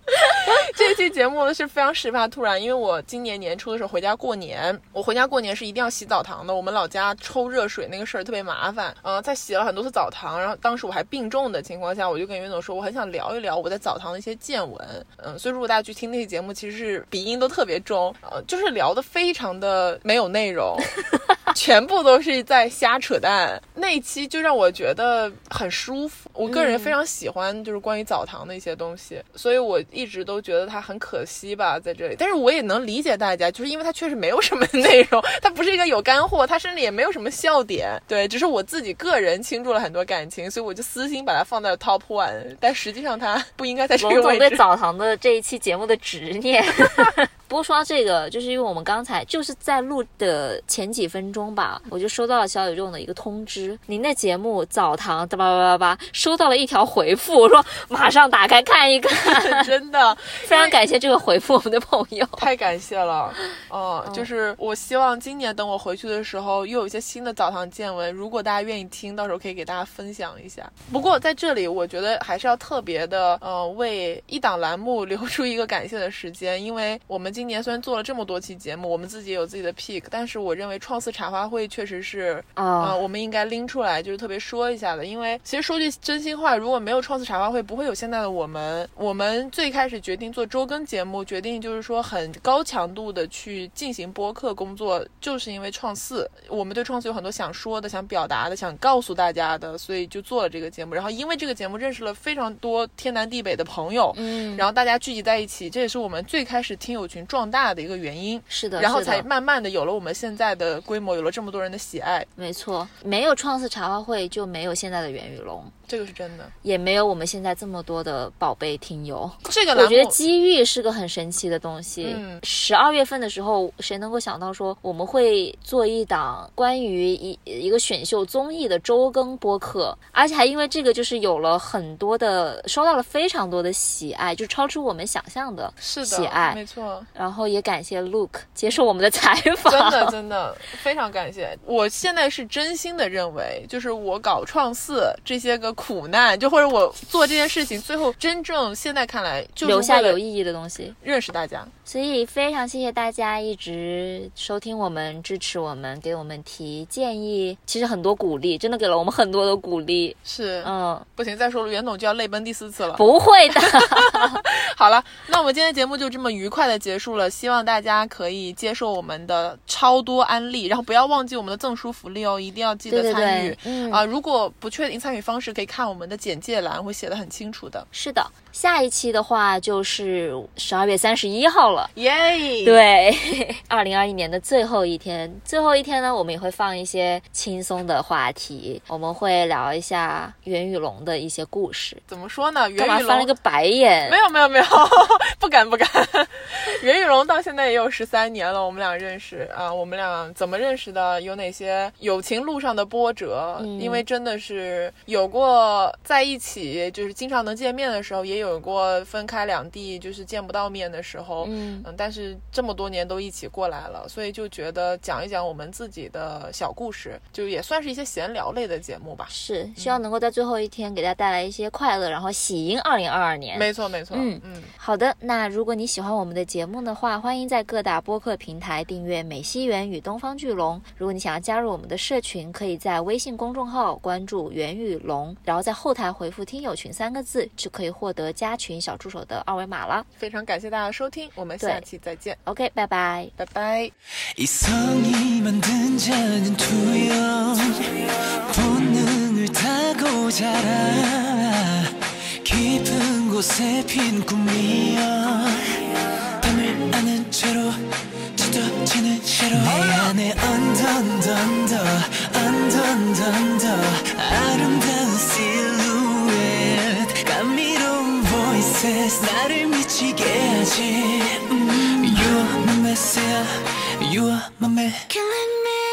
这期节目是非常事发突然，因为我今年年初的时候回家过年，我回家过年是一定要洗澡堂的。我们老家抽热水那个事儿特别麻烦，嗯、在洗了很多次澡堂，然后当时我还病重的情况下，我就跟袁总说，我很想聊一聊我在澡堂的一些见闻。嗯，所以如果大家去听那期节目，其实是鼻音都特别重，呃，就是聊的非常的没有内容。全部都是在瞎扯淡，那一期就让我觉得很舒服。我个人非常喜欢就是关于澡堂的一些东西，所以我一直都觉得它很可惜吧，在这里。但是我也能理解大家，就是因为它确实没有什么 内容，它不是一个有干货，它甚至也没有什么笑点。对，只是我自己个人倾注了很多感情，所以我就私心把它放在了 top one，但实际上它不应该在这龙个位置。总对澡堂的这一期节目的执念。不过说到这个，就是因为我们刚才就是在录的前几分钟吧，我就收到了小宇宙的一个通知，您的节目澡堂叭叭叭叭，收到了一条回复，我说马上打开看一看，真的，非常感谢这个回复，我们的朋友。太感谢了，嗯，就是我希望今年等我回去的时候，又有一些新的澡堂见闻。如果大家愿意听，到时候可以给大家分享一下。不过在这里，我觉得还是要特别的，呃，为一档栏目留出一个感谢的时间，因为我们今年虽然做了这么多期节目，我们自己也有自己的 pick，但是我认为创四茶话会确实是啊、呃，我们应该拎出来，就是特别说一下的。因为其实说句真心话，如果没有创四茶话会，不会有现在的我们。我们最开始决定做周更节目，决定就是说很高强度的去进行播客工作，就是因为创四，我们对创四有很多想说的、想表达的、想告诉大家的，所以就做了这个节目。然后因为这个节目认识了非常多天南地北的朋友，嗯，然后大家聚集在一起，这也是我们最开始听友群壮大的一个原因。是的，然后才慢慢的有了我们现在的规模，有了这么多人的喜爱，没错，没有创四茶话会就没有现在的袁宇龙，这个是真的。也没有我们现在这么多的宝贝听友。这个我觉得机遇是个很神奇的东西。嗯十二月份的时候，谁能够想到说我们会做一档关于一一个选秀综艺的周更播客，而且还因为这个就是有了很多的收到了非常多的喜爱，就超出我们想象的是的，喜爱。没错，然后也感谢 Luke 接受我们的采访，真的真的非常感谢。我现在是真心的认为，就是我搞创四这些个苦难，就或者我做这件事情，最后真正现在看来就是留下有意义的东西。认识大家。所以非常谢谢大家一直收听我们、支持我们、给我们提建议，其实很多鼓励，真的给了我们很多的鼓励。是，嗯，不行，再说了，袁总就要泪奔第四次了。不会的，好了，那我们今天节目就这么愉快的结束了，希望大家可以接受我们的超多安利，然后不要要忘记我们的赠书福利哦，一定要记得参与对，嗯啊！如果不确定参与方式，可以看我们的简介栏，会写的很清楚的。是的，下一期的话就是十二月三十一号了。耶、对，二零二一年的最后一天，最后一天呢，我们也会放一些轻松的话题，我们会聊一下袁宇龙的一些故事。怎么说呢？干袁宇龙嘛翻了个白眼？没有没有没有，不敢不敢。袁宇龙到现在也有十三年了，我们俩认识啊，我们俩怎么认识的？有哪些友情路上的波折？嗯因为真的是有过在一起，就是经常能见面的时候，也有过分开两地，就是见不到面的时候。嗯但是这么多年都一起过来了，所以就觉得讲一讲我们自己的小故事，就也算是一些闲聊类的节目吧。是，希望能够在最后一天给大家带来一些快乐，然后喜迎二零二二年。没错没错，嗯嗯，好的，那如果你喜欢我们的节目的话，欢迎在各大播客平台订阅《美西园与东方巨龙》。如果你想要加入我们的社群，可以在微信公众号关注“袁宇龙”，然后在后台回复“听友群”三个字，就可以获得加群小助手的二维码了。非常感谢大家的收听，我们下对期再见， OK，拜拜。拜拜。 이성이 만든 자는 투영 본능을 타고 자라 깊은 곳에 핀 꿈이여. 밤을 아는 채로 짙어지는 채로 내 안에 언더 언더. 아름다운 silhouette 감미로운 voices 나를 미치게 하지. 음, You are my messiah You are my man. Killing me.